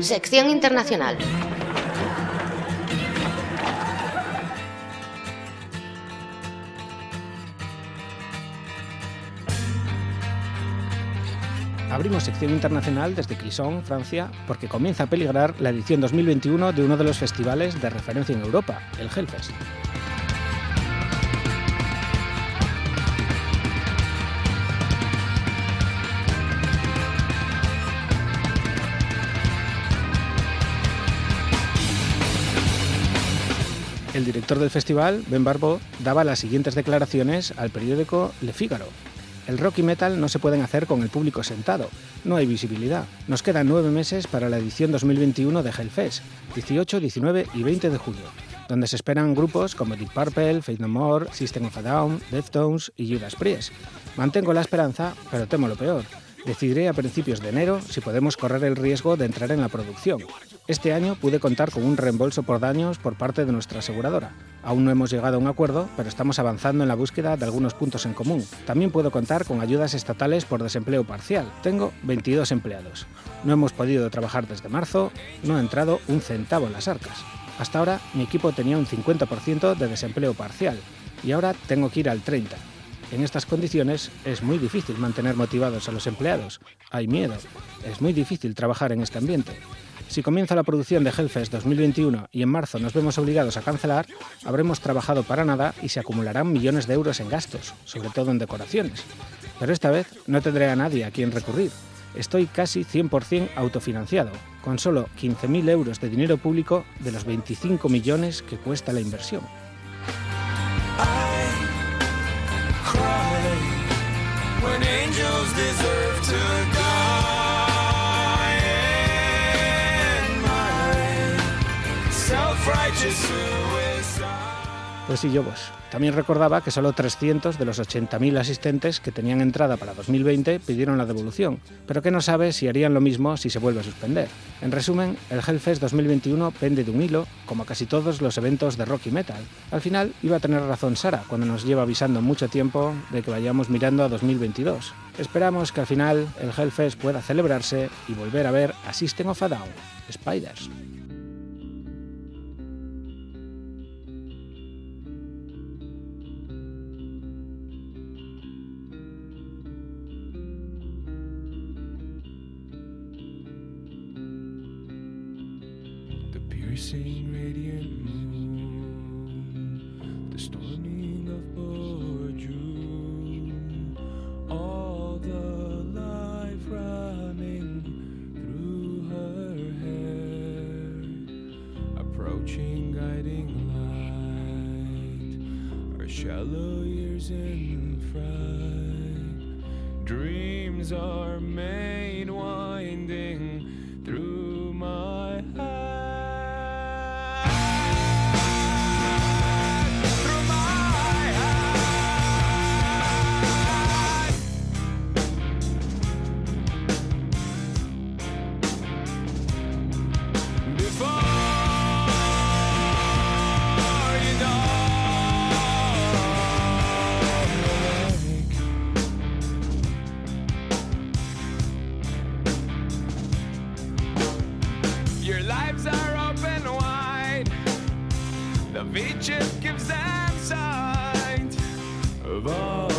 Sección internacional. Abrimos sección internacional desde Clisson, Francia, porque comienza a peligrar la edición 2021 de uno de los festivales de referencia en Europa, el Hellfest. El director del festival, Ben Barbo, daba las siguientes declaraciones al periódico Le Figaro. El rock y metal no se pueden hacer con el público sentado, no hay visibilidad. Nos quedan nueve meses para la edición 2021 de Hellfest, 18, 19 y 20 de julio, donde se esperan grupos como Deep Purple, Faith No More, System of a Down, Deftones y Judas Priest. Mantengo la esperanza, pero temo lo peor. Decidiré a principios de enero si podemos correr el riesgo de entrar en la producción. Este año pude contar con un reembolso por daños por parte de nuestra aseguradora. Aún no hemos llegado a un acuerdo, pero estamos avanzando en la búsqueda de algunos puntos en común. También puedo contar con ayudas estatales por desempleo parcial. Tengo 22 empleados. No hemos podido trabajar desde marzo, no ha entrado un centavo en las arcas. Hasta ahora mi equipo tenía un 50% de desempleo parcial y ahora tengo que ir al 30%. En estas condiciones es muy difícil mantener motivados a los empleados. Hay miedo. Es muy difícil trabajar en este ambiente. Si comienza la producción de Hellfest 2021 y en marzo nos vemos obligados a cancelar, habremos trabajado para nada y se acumularán millones de euros en gastos, sobre todo en decoraciones. Pero esta vez no tendré a nadie a quien recurrir. Estoy casi 100% autofinanciado, con solo 15.000 euros de dinero público de los 25 millones que cuesta la inversión. When angels deserve to die in my self-righteous suicide. Pues sí, Yobos. También recordaba que solo 300 de los 80.000 asistentes que tenían entrada para 2020 pidieron la devolución, pero que no sabe si harían lo mismo si se vuelve a suspender. En resumen, el Hellfest 2021 pende de un hilo, como casi todos los eventos de rock y metal. Al final iba a tener razón Sara cuando nos lleva avisando mucho tiempo de que vayamos mirando a 2022. Esperamos que al final el Hellfest pueda celebrarse y volver a ver a System of a Down, Spiders. Your lives are open wide. The beaches gives them sight of all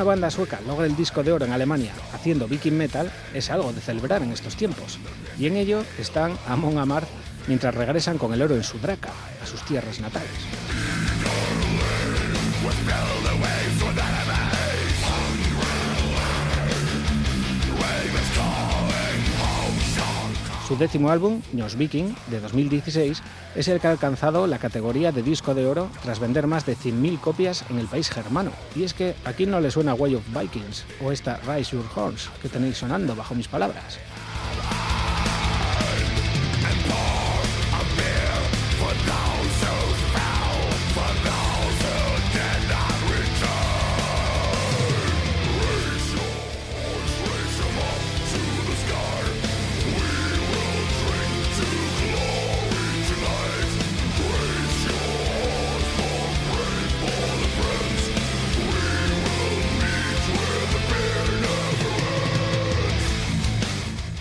una banda sueca logre el disco de oro en Alemania haciendo viking metal es algo de celebrar en estos tiempos. Y en ello están Amon Amarth mientras regresan con el oro en su draca a sus tierras natales. Su décimo álbum, Ños Viking, de 2016, es el que ha alcanzado la categoría de disco de oro tras vender más de 100.000 copias en el país germano. Y es que aquí no le suena Way of Vikings o esta Rise Your Horns que tenéis sonando bajo mis palabras.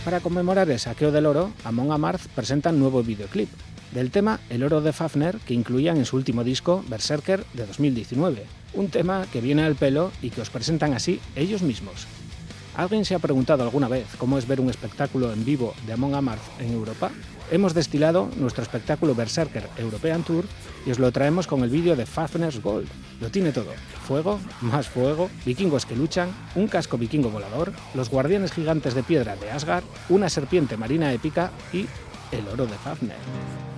Para conmemorar el saqueo del oro, Amon Amarth presentan nuevo videoclip del tema El oro de Fafner que incluían en su último disco Berserker de 2019, un tema que viene al pelo y que os presentan así ellos mismos. ¿Alguien se ha preguntado alguna vez cómo es ver un espectáculo en vivo de Amon Amarth en Europa? Hemos destilado nuestro espectáculo Berserker European Tour y os lo traemos con el vídeo de Fafner's Gold. Lo tiene todo. Fuego, más fuego, vikingos que luchan, un casco vikingo volador, los guardianes gigantes de piedra de Asgard, una serpiente marina épica y el oro de Fafner.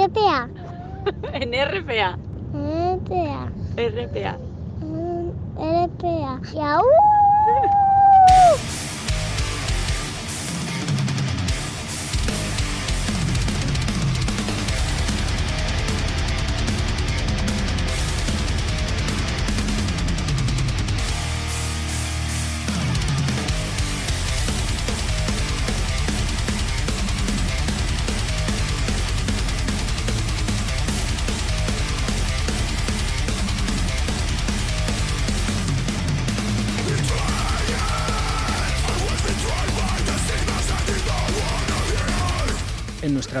TPA. en RPA. TPA. RPA. En RPA. Y aún.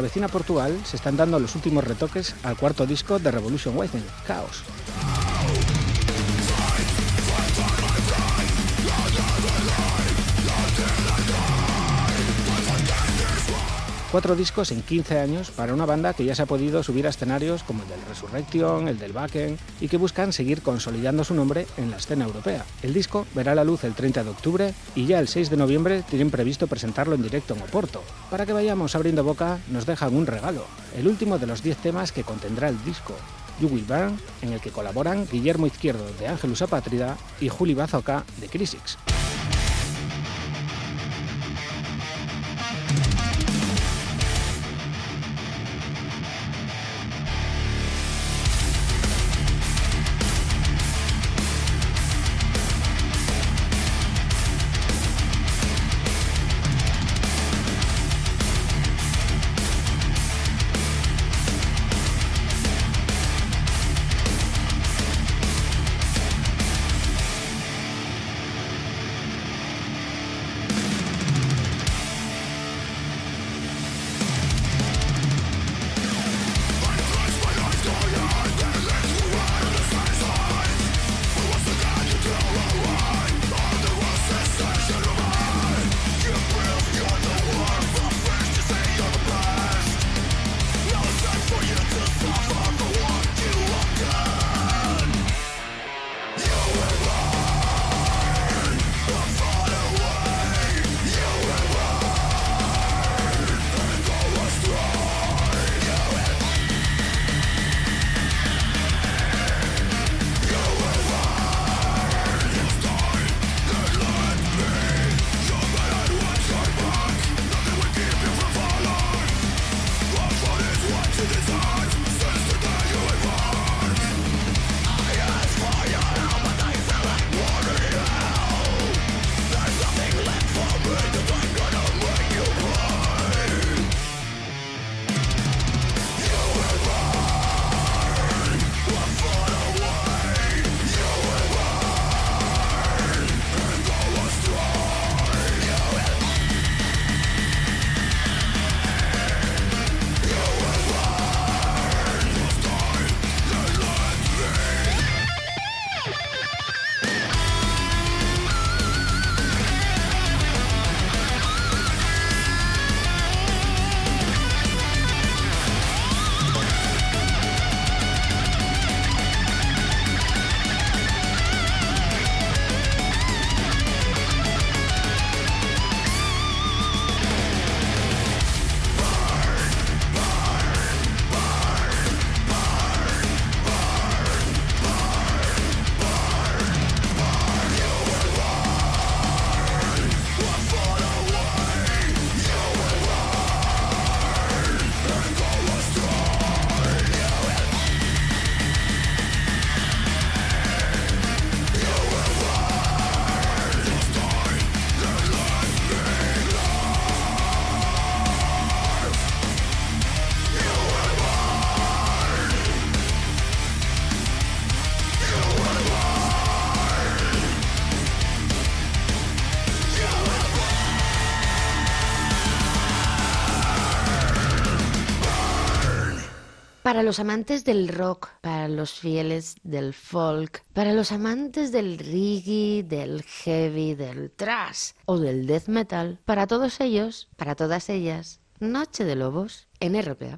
Nuestra vecina Portugal se están dando los últimos retoques al cuarto disco de Revolution Within, Chaos. Cuatro discos en 15 años para una banda que ya se ha podido subir a escenarios como el del Resurrection, el del Wacken y que buscan seguir consolidando su nombre en la escena europea. El disco verá la luz el 30 de octubre y ya el 6 de noviembre tienen previsto presentarlo en directo en Oporto. Para que vayamos abriendo boca, nos dejan un regalo, el último de los 10 temas que contendrá el disco. You Will Burn, en el que colaboran Guillermo Izquierdo de Ángelus Apátrida y Juli Bazooka de Crisix. Para los amantes del rock, para los fieles del folk, para los amantes del reggae, del heavy, del thrash o del death metal, para todos ellos, para todas ellas, Noche de Lobos en RPA.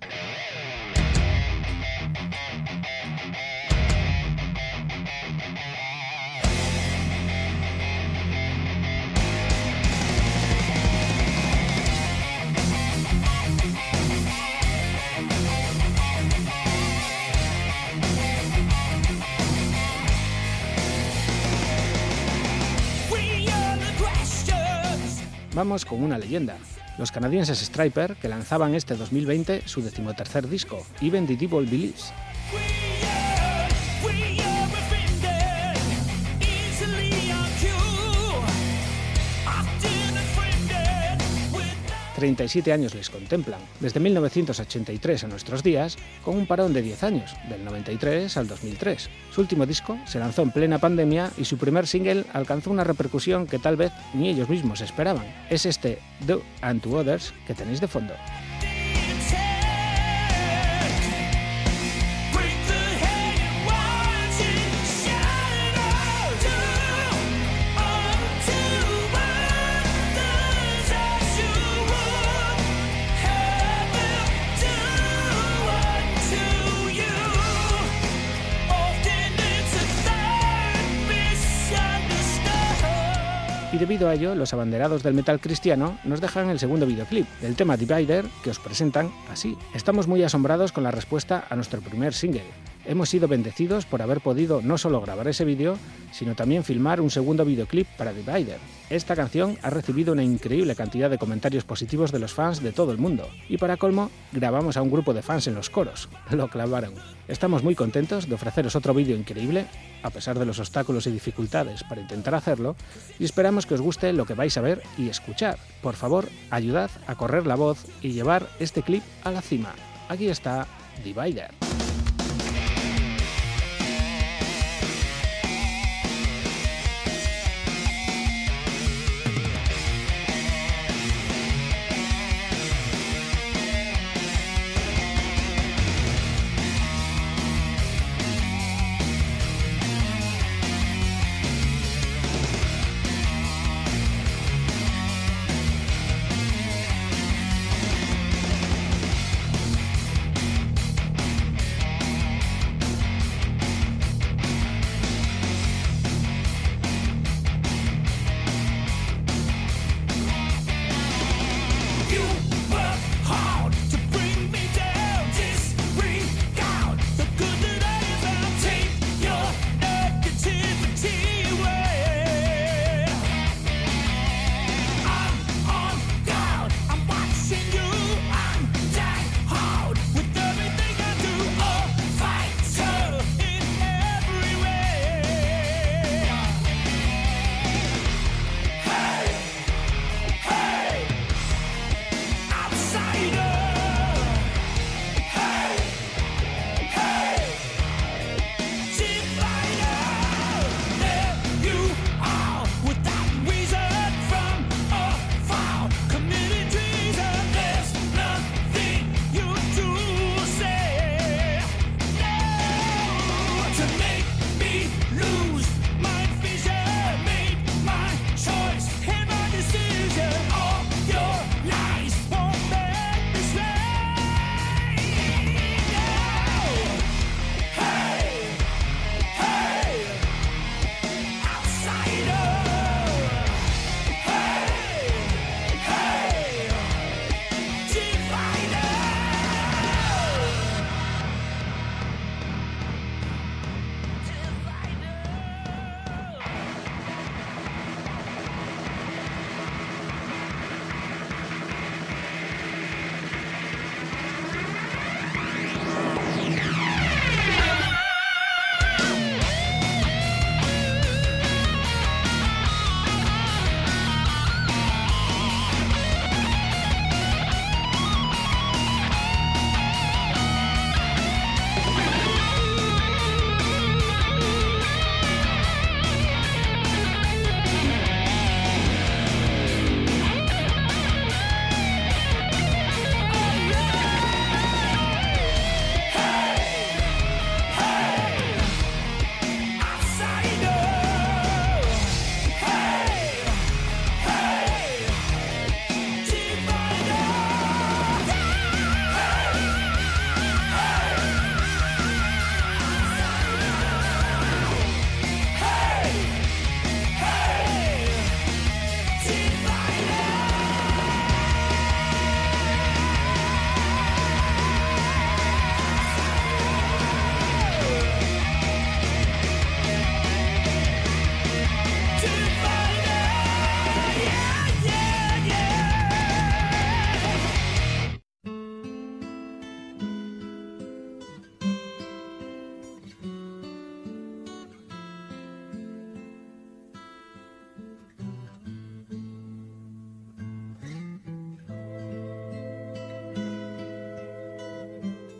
Vamos con una leyenda. Los canadienses Striper, que lanzaban este 2020 su decimotercer disco, Even the Devil Believes. 37 años les contemplan, desde 1983 a nuestros días, con un parón de 10 años, del 93 al 2003. Su último disco se lanzó en plena pandemia y su primer single alcanzó una repercusión que tal vez ni ellos mismos esperaban. Es este Do and to Others que tenéis de fondo. Debido a ello, los abanderados del metal cristiano nos dejan el segundo videoclip del tema Divider que os presentan así. Estamos muy asombrados con la respuesta a nuestro primer single. Hemos sido bendecidos por haber podido no solo grabar ese vídeo, sino también filmar un segundo videoclip para Divider. Esta canción ha recibido una increíble cantidad de comentarios positivos de los fans de todo el mundo. Y para colmo, grabamos a un grupo de fans en los coros. Lo clavaron. Estamos muy contentos de ofreceros otro vídeo increíble, a pesar de los obstáculos y dificultades para intentar hacerlo, y esperamos que os guste lo que vais a ver y escuchar. Por favor, ayudad a correr la voz y llevar este clip a la cima. Aquí está Divider.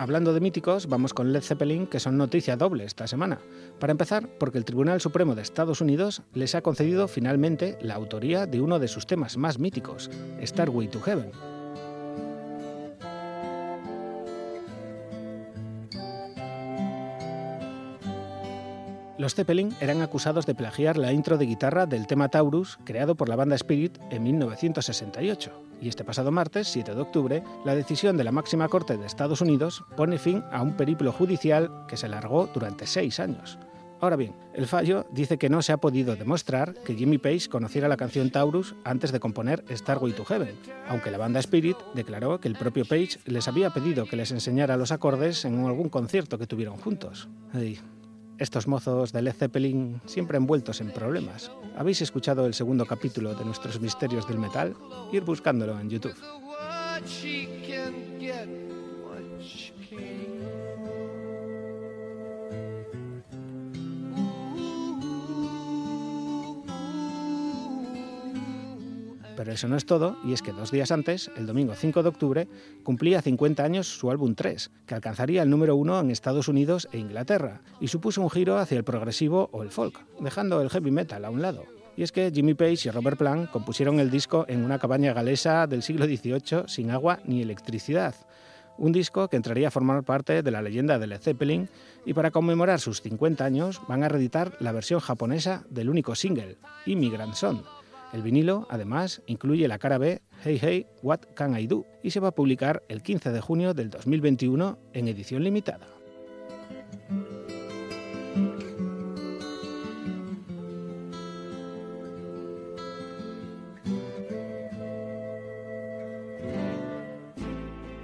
Hablando de míticos, vamos con Led Zeppelin, que son noticia doble esta semana. Para empezar, porque el Tribunal Supremo de Estados Unidos les ha concedido finalmente la autoría de uno de sus temas más míticos, Starway to Heaven. Los Zeppelin eran acusados de plagiar la intro de guitarra del tema Taurus, creado por la banda Spirit en 1968. Y este pasado martes, 7 de octubre, la decisión de la máxima corte de Estados Unidos pone fin a un periplo judicial que se alargó durante seis años. Ahora bien, el fallo dice que no se ha podido demostrar que Jimmy Page conociera la canción Taurus antes de componer Starway to Heaven, aunque la banda Spirit declaró que el propio Page les había pedido que les enseñara los acordes en algún concierto que tuvieron juntos. Ay, estos mozos de Led Zeppelin siempre envueltos en problemas. ¿Habéis escuchado el segundo capítulo de Nuestros Misterios del Metal? Ir buscándolo en YouTube. Pero eso no es todo, y es que dos días antes, el domingo 5 de octubre, cumplía 50 años su álbum 3, que alcanzaría el número uno en Estados Unidos e Inglaterra, y supuso un giro hacia el progresivo o el folk, dejando el heavy metal a un lado. Y es que Jimmy Page y Robert Plant compusieron el disco en una cabaña galesa del siglo XVIII sin agua ni electricidad. Un disco que entraría a formar parte de la leyenda de Led Zeppelin y para conmemorar sus 50 años van a reeditar la versión japonesa del único single, Immigrant Song, el vinilo, además, incluye la cara B, Hey Hey, What Can I Do, y se va a publicar el 15 de junio del 2021 en edición limitada.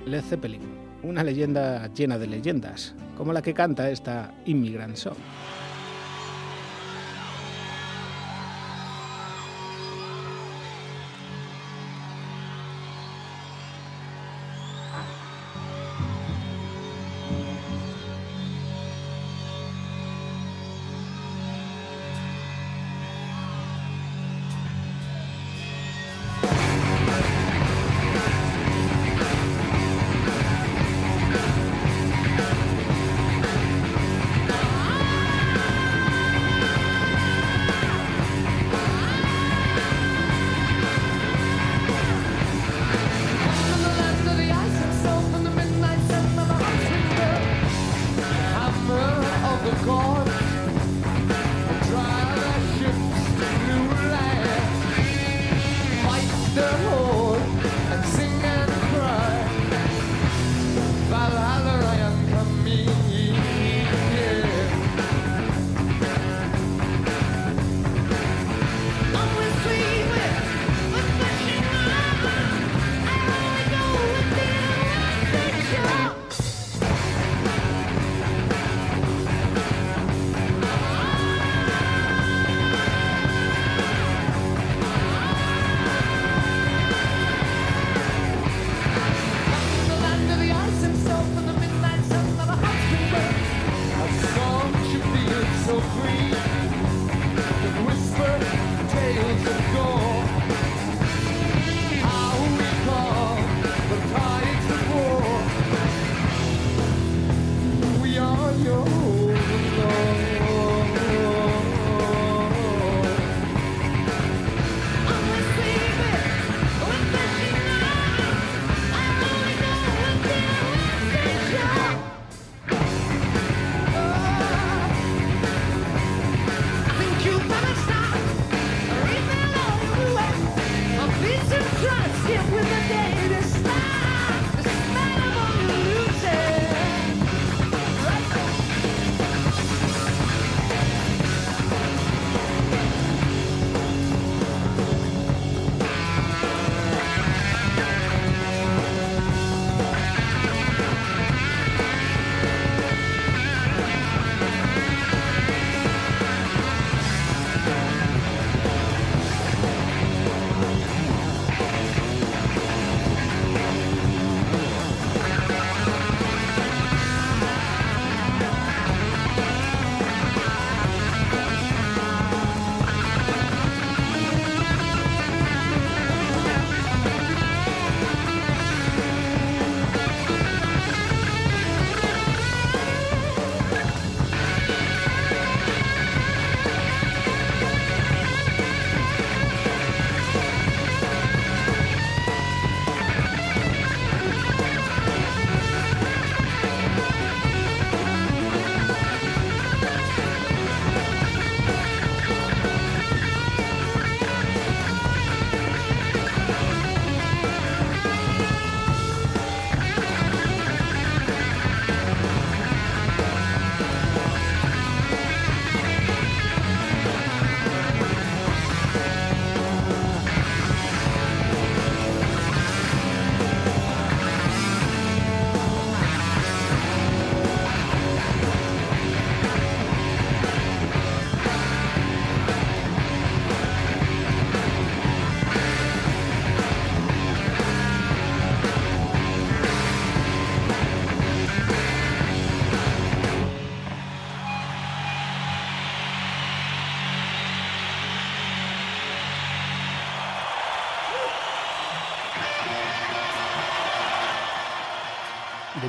Led Zeppelin, una leyenda llena de leyendas, como la que canta esta Immigrant Song.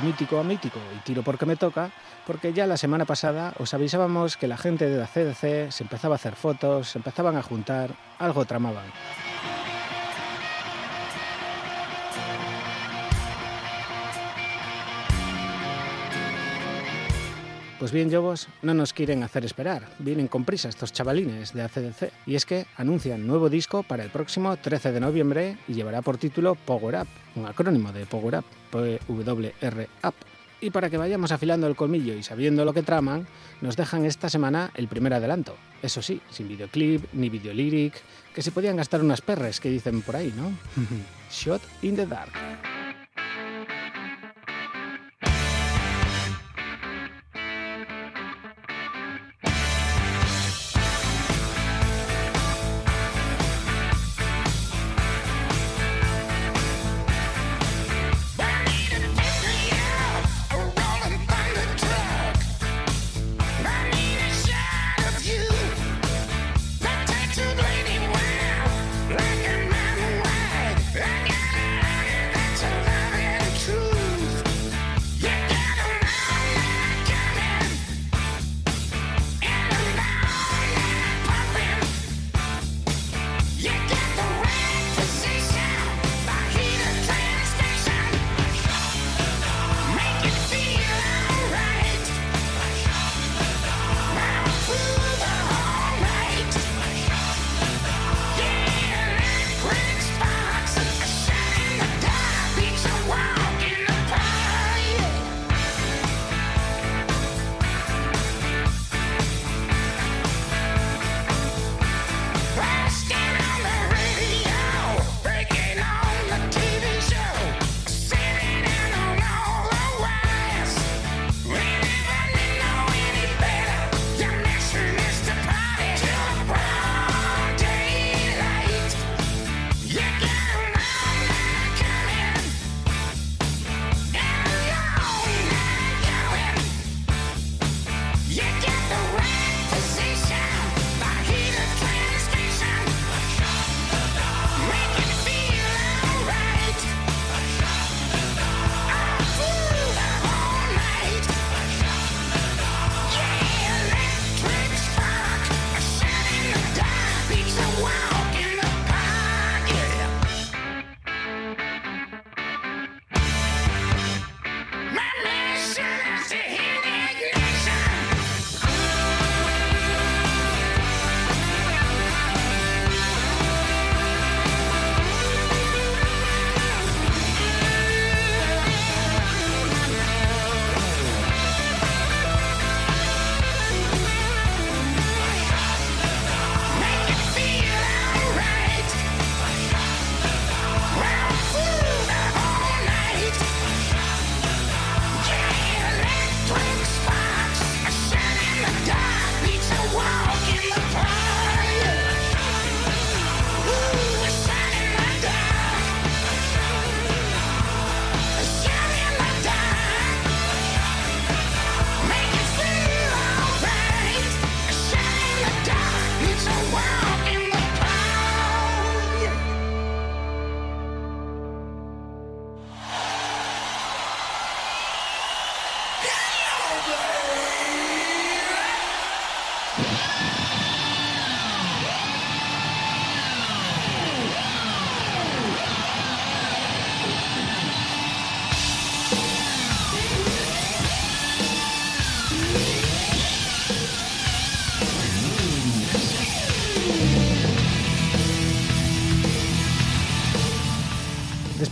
Mítico a mítico y tiro porque me toca, porque ya la semana pasada os avisábamos que la gente de la CDC se empezaba a hacer fotos, se empezaban a juntar, algo tramaban. Bien, Lobos, no nos quieren hacer esperar. Vienen con prisa estos chavalines de ACDC. Y es que anuncian nuevo disco para el próximo 13 de noviembre y llevará por título Power Up, un acrónimo de Power Up, PWR Up. Y para que vayamos afilando el colmillo y sabiendo lo que traman, nos dejan esta semana el primer adelanto. Eso sí, sin videoclip ni videolyric, que se podían gastar unas perres que dicen por ahí, ¿no? Shot in the Dark.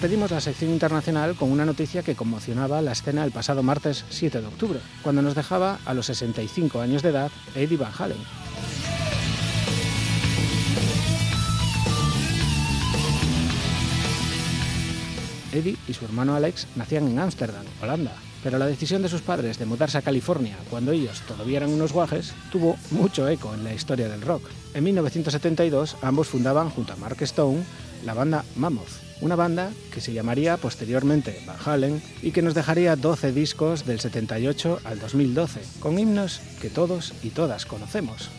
Despedimos la sección internacional con una noticia que conmocionaba la escena el pasado martes 7 de octubre, cuando nos dejaba a los 65 años de edad Eddie Van Halen. Eddie y su hermano Alex nacían en Ámsterdam, Holanda, pero la decisión de sus padres de mudarse a California cuando ellos todavía eran unos guajes tuvo mucho eco en la historia del rock. En 1972 ambos fundaban junto a Mark Stone la banda Mammoth, una banda que se llamaría posteriormente Van Halen y que nos dejaría 12 discos del 78 al 2012, con himnos que todos y todas conocemos.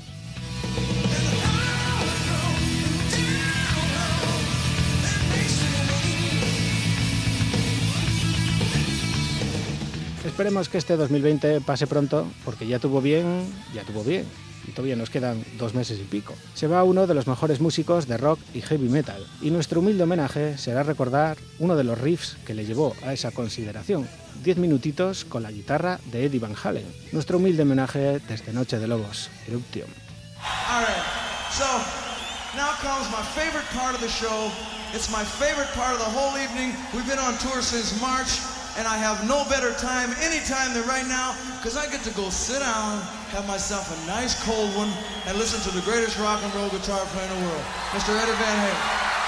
Esperemos que este 2020 pase pronto, porque ya tuvo bien, ya tuvo bien. Todavía nos quedan dos meses y pico. Se va uno de los mejores músicos de rock y heavy metal, y nuestro humilde homenaje será recordar uno de los riffs que le llevó a esa consideración. Diez minutitos con la guitarra de Eddie Van Halen. Nuestro humilde homenaje desde Noche de Lobos, Eruption. Now comes my favorite part of the show. It's my favorite part of the whole evening. We've been on tour since March, and I have no better time anytime than right now because I get to go sit down, have myself a nice cold one, and listen to the greatest rock and roll guitar player in the world, Mr. Eddie Van Halen.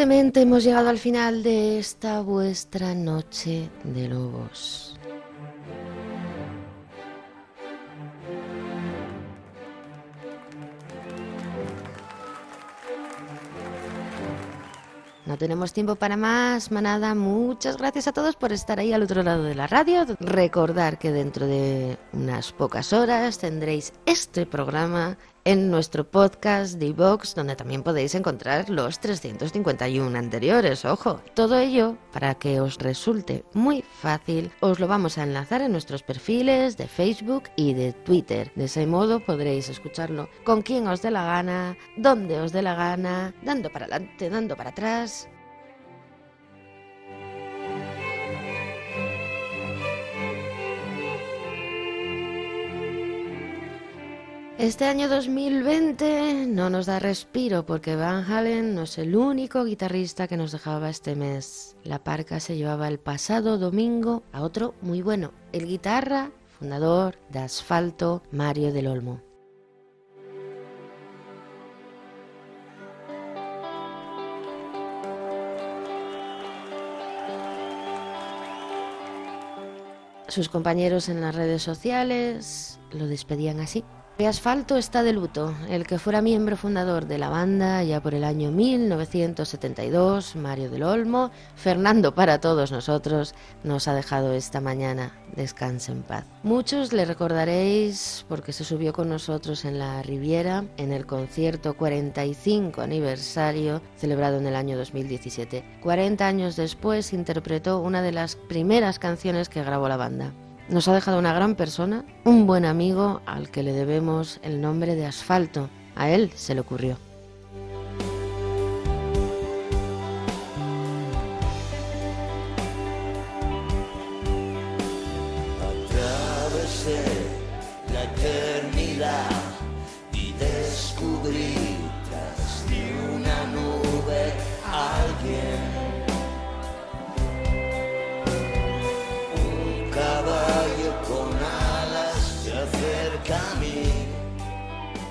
Hemos llegado al final de esta vuestra noche de lobos. No tenemos tiempo para más, manada. Muchas gracias a todos por estar ahí al otro lado de la radio. Recordar que dentro de unas pocas horas tendréis este programa en nuestro podcast de Vox, donde también podéis encontrar los 351 anteriores. Ojo, todo ello para que os resulte muy fácil, os lo vamos a enlazar en nuestros perfiles de Facebook y de Twitter. De ese modo podréis escucharlo con quien os dé la gana, donde os dé la gana, dando para adelante, dando para atrás. Este año 2020 no nos da respiro porque Van Halen no es el único guitarrista que nos dejaba este mes. La parca se llevaba el pasado domingo a otro muy bueno, el guitarra fundador de Asfalto, Mario del Olmo. Sus compañeros en las redes sociales lo despedían así. El Asfalto está de luto. El que fuera miembro fundador de la banda ya por el año 1972, Mario del Olmo, Fernando para todos nosotros, nos ha dejado esta mañana. Descanse en paz. Muchos le recordaréis porque se subió con nosotros en la Riviera en el concierto 45 aniversario celebrado en el año 2017. 40 años después interpretó una de las primeras canciones que grabó la banda. Nos ha dejado una gran persona, un buen amigo al que le debemos el nombre de Asfalto. A él se le ocurrió. Con alas se acerca a mí.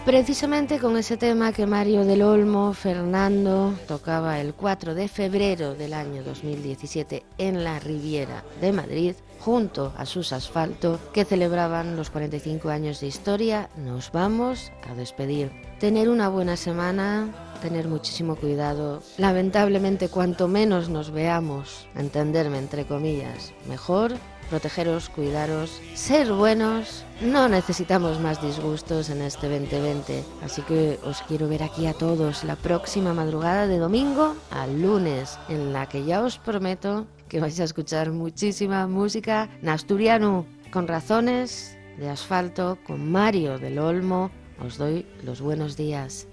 Precisamente con ese tema que Mario del Olmo Fernando tocaba el 4 de febrero del año 2017 en la Riviera de Madrid, junto a sus asfalto que celebraban los 45 años de historia, nos vamos a despedir. Tener una buena semana, tener muchísimo cuidado. Lamentablemente, cuanto menos nos veamos, entenderme entre comillas, mejor. Protegeros, cuidaros, ser buenos. No necesitamos más disgustos en este 2020. Así que os quiero ver aquí a todos la próxima madrugada de domingo al lunes, en la que ya os prometo que vais a escuchar muchísima música nasturiano, con razones de asfalto, con Mario del Olmo. Os doy los buenos días.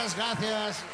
Gracias, gracias,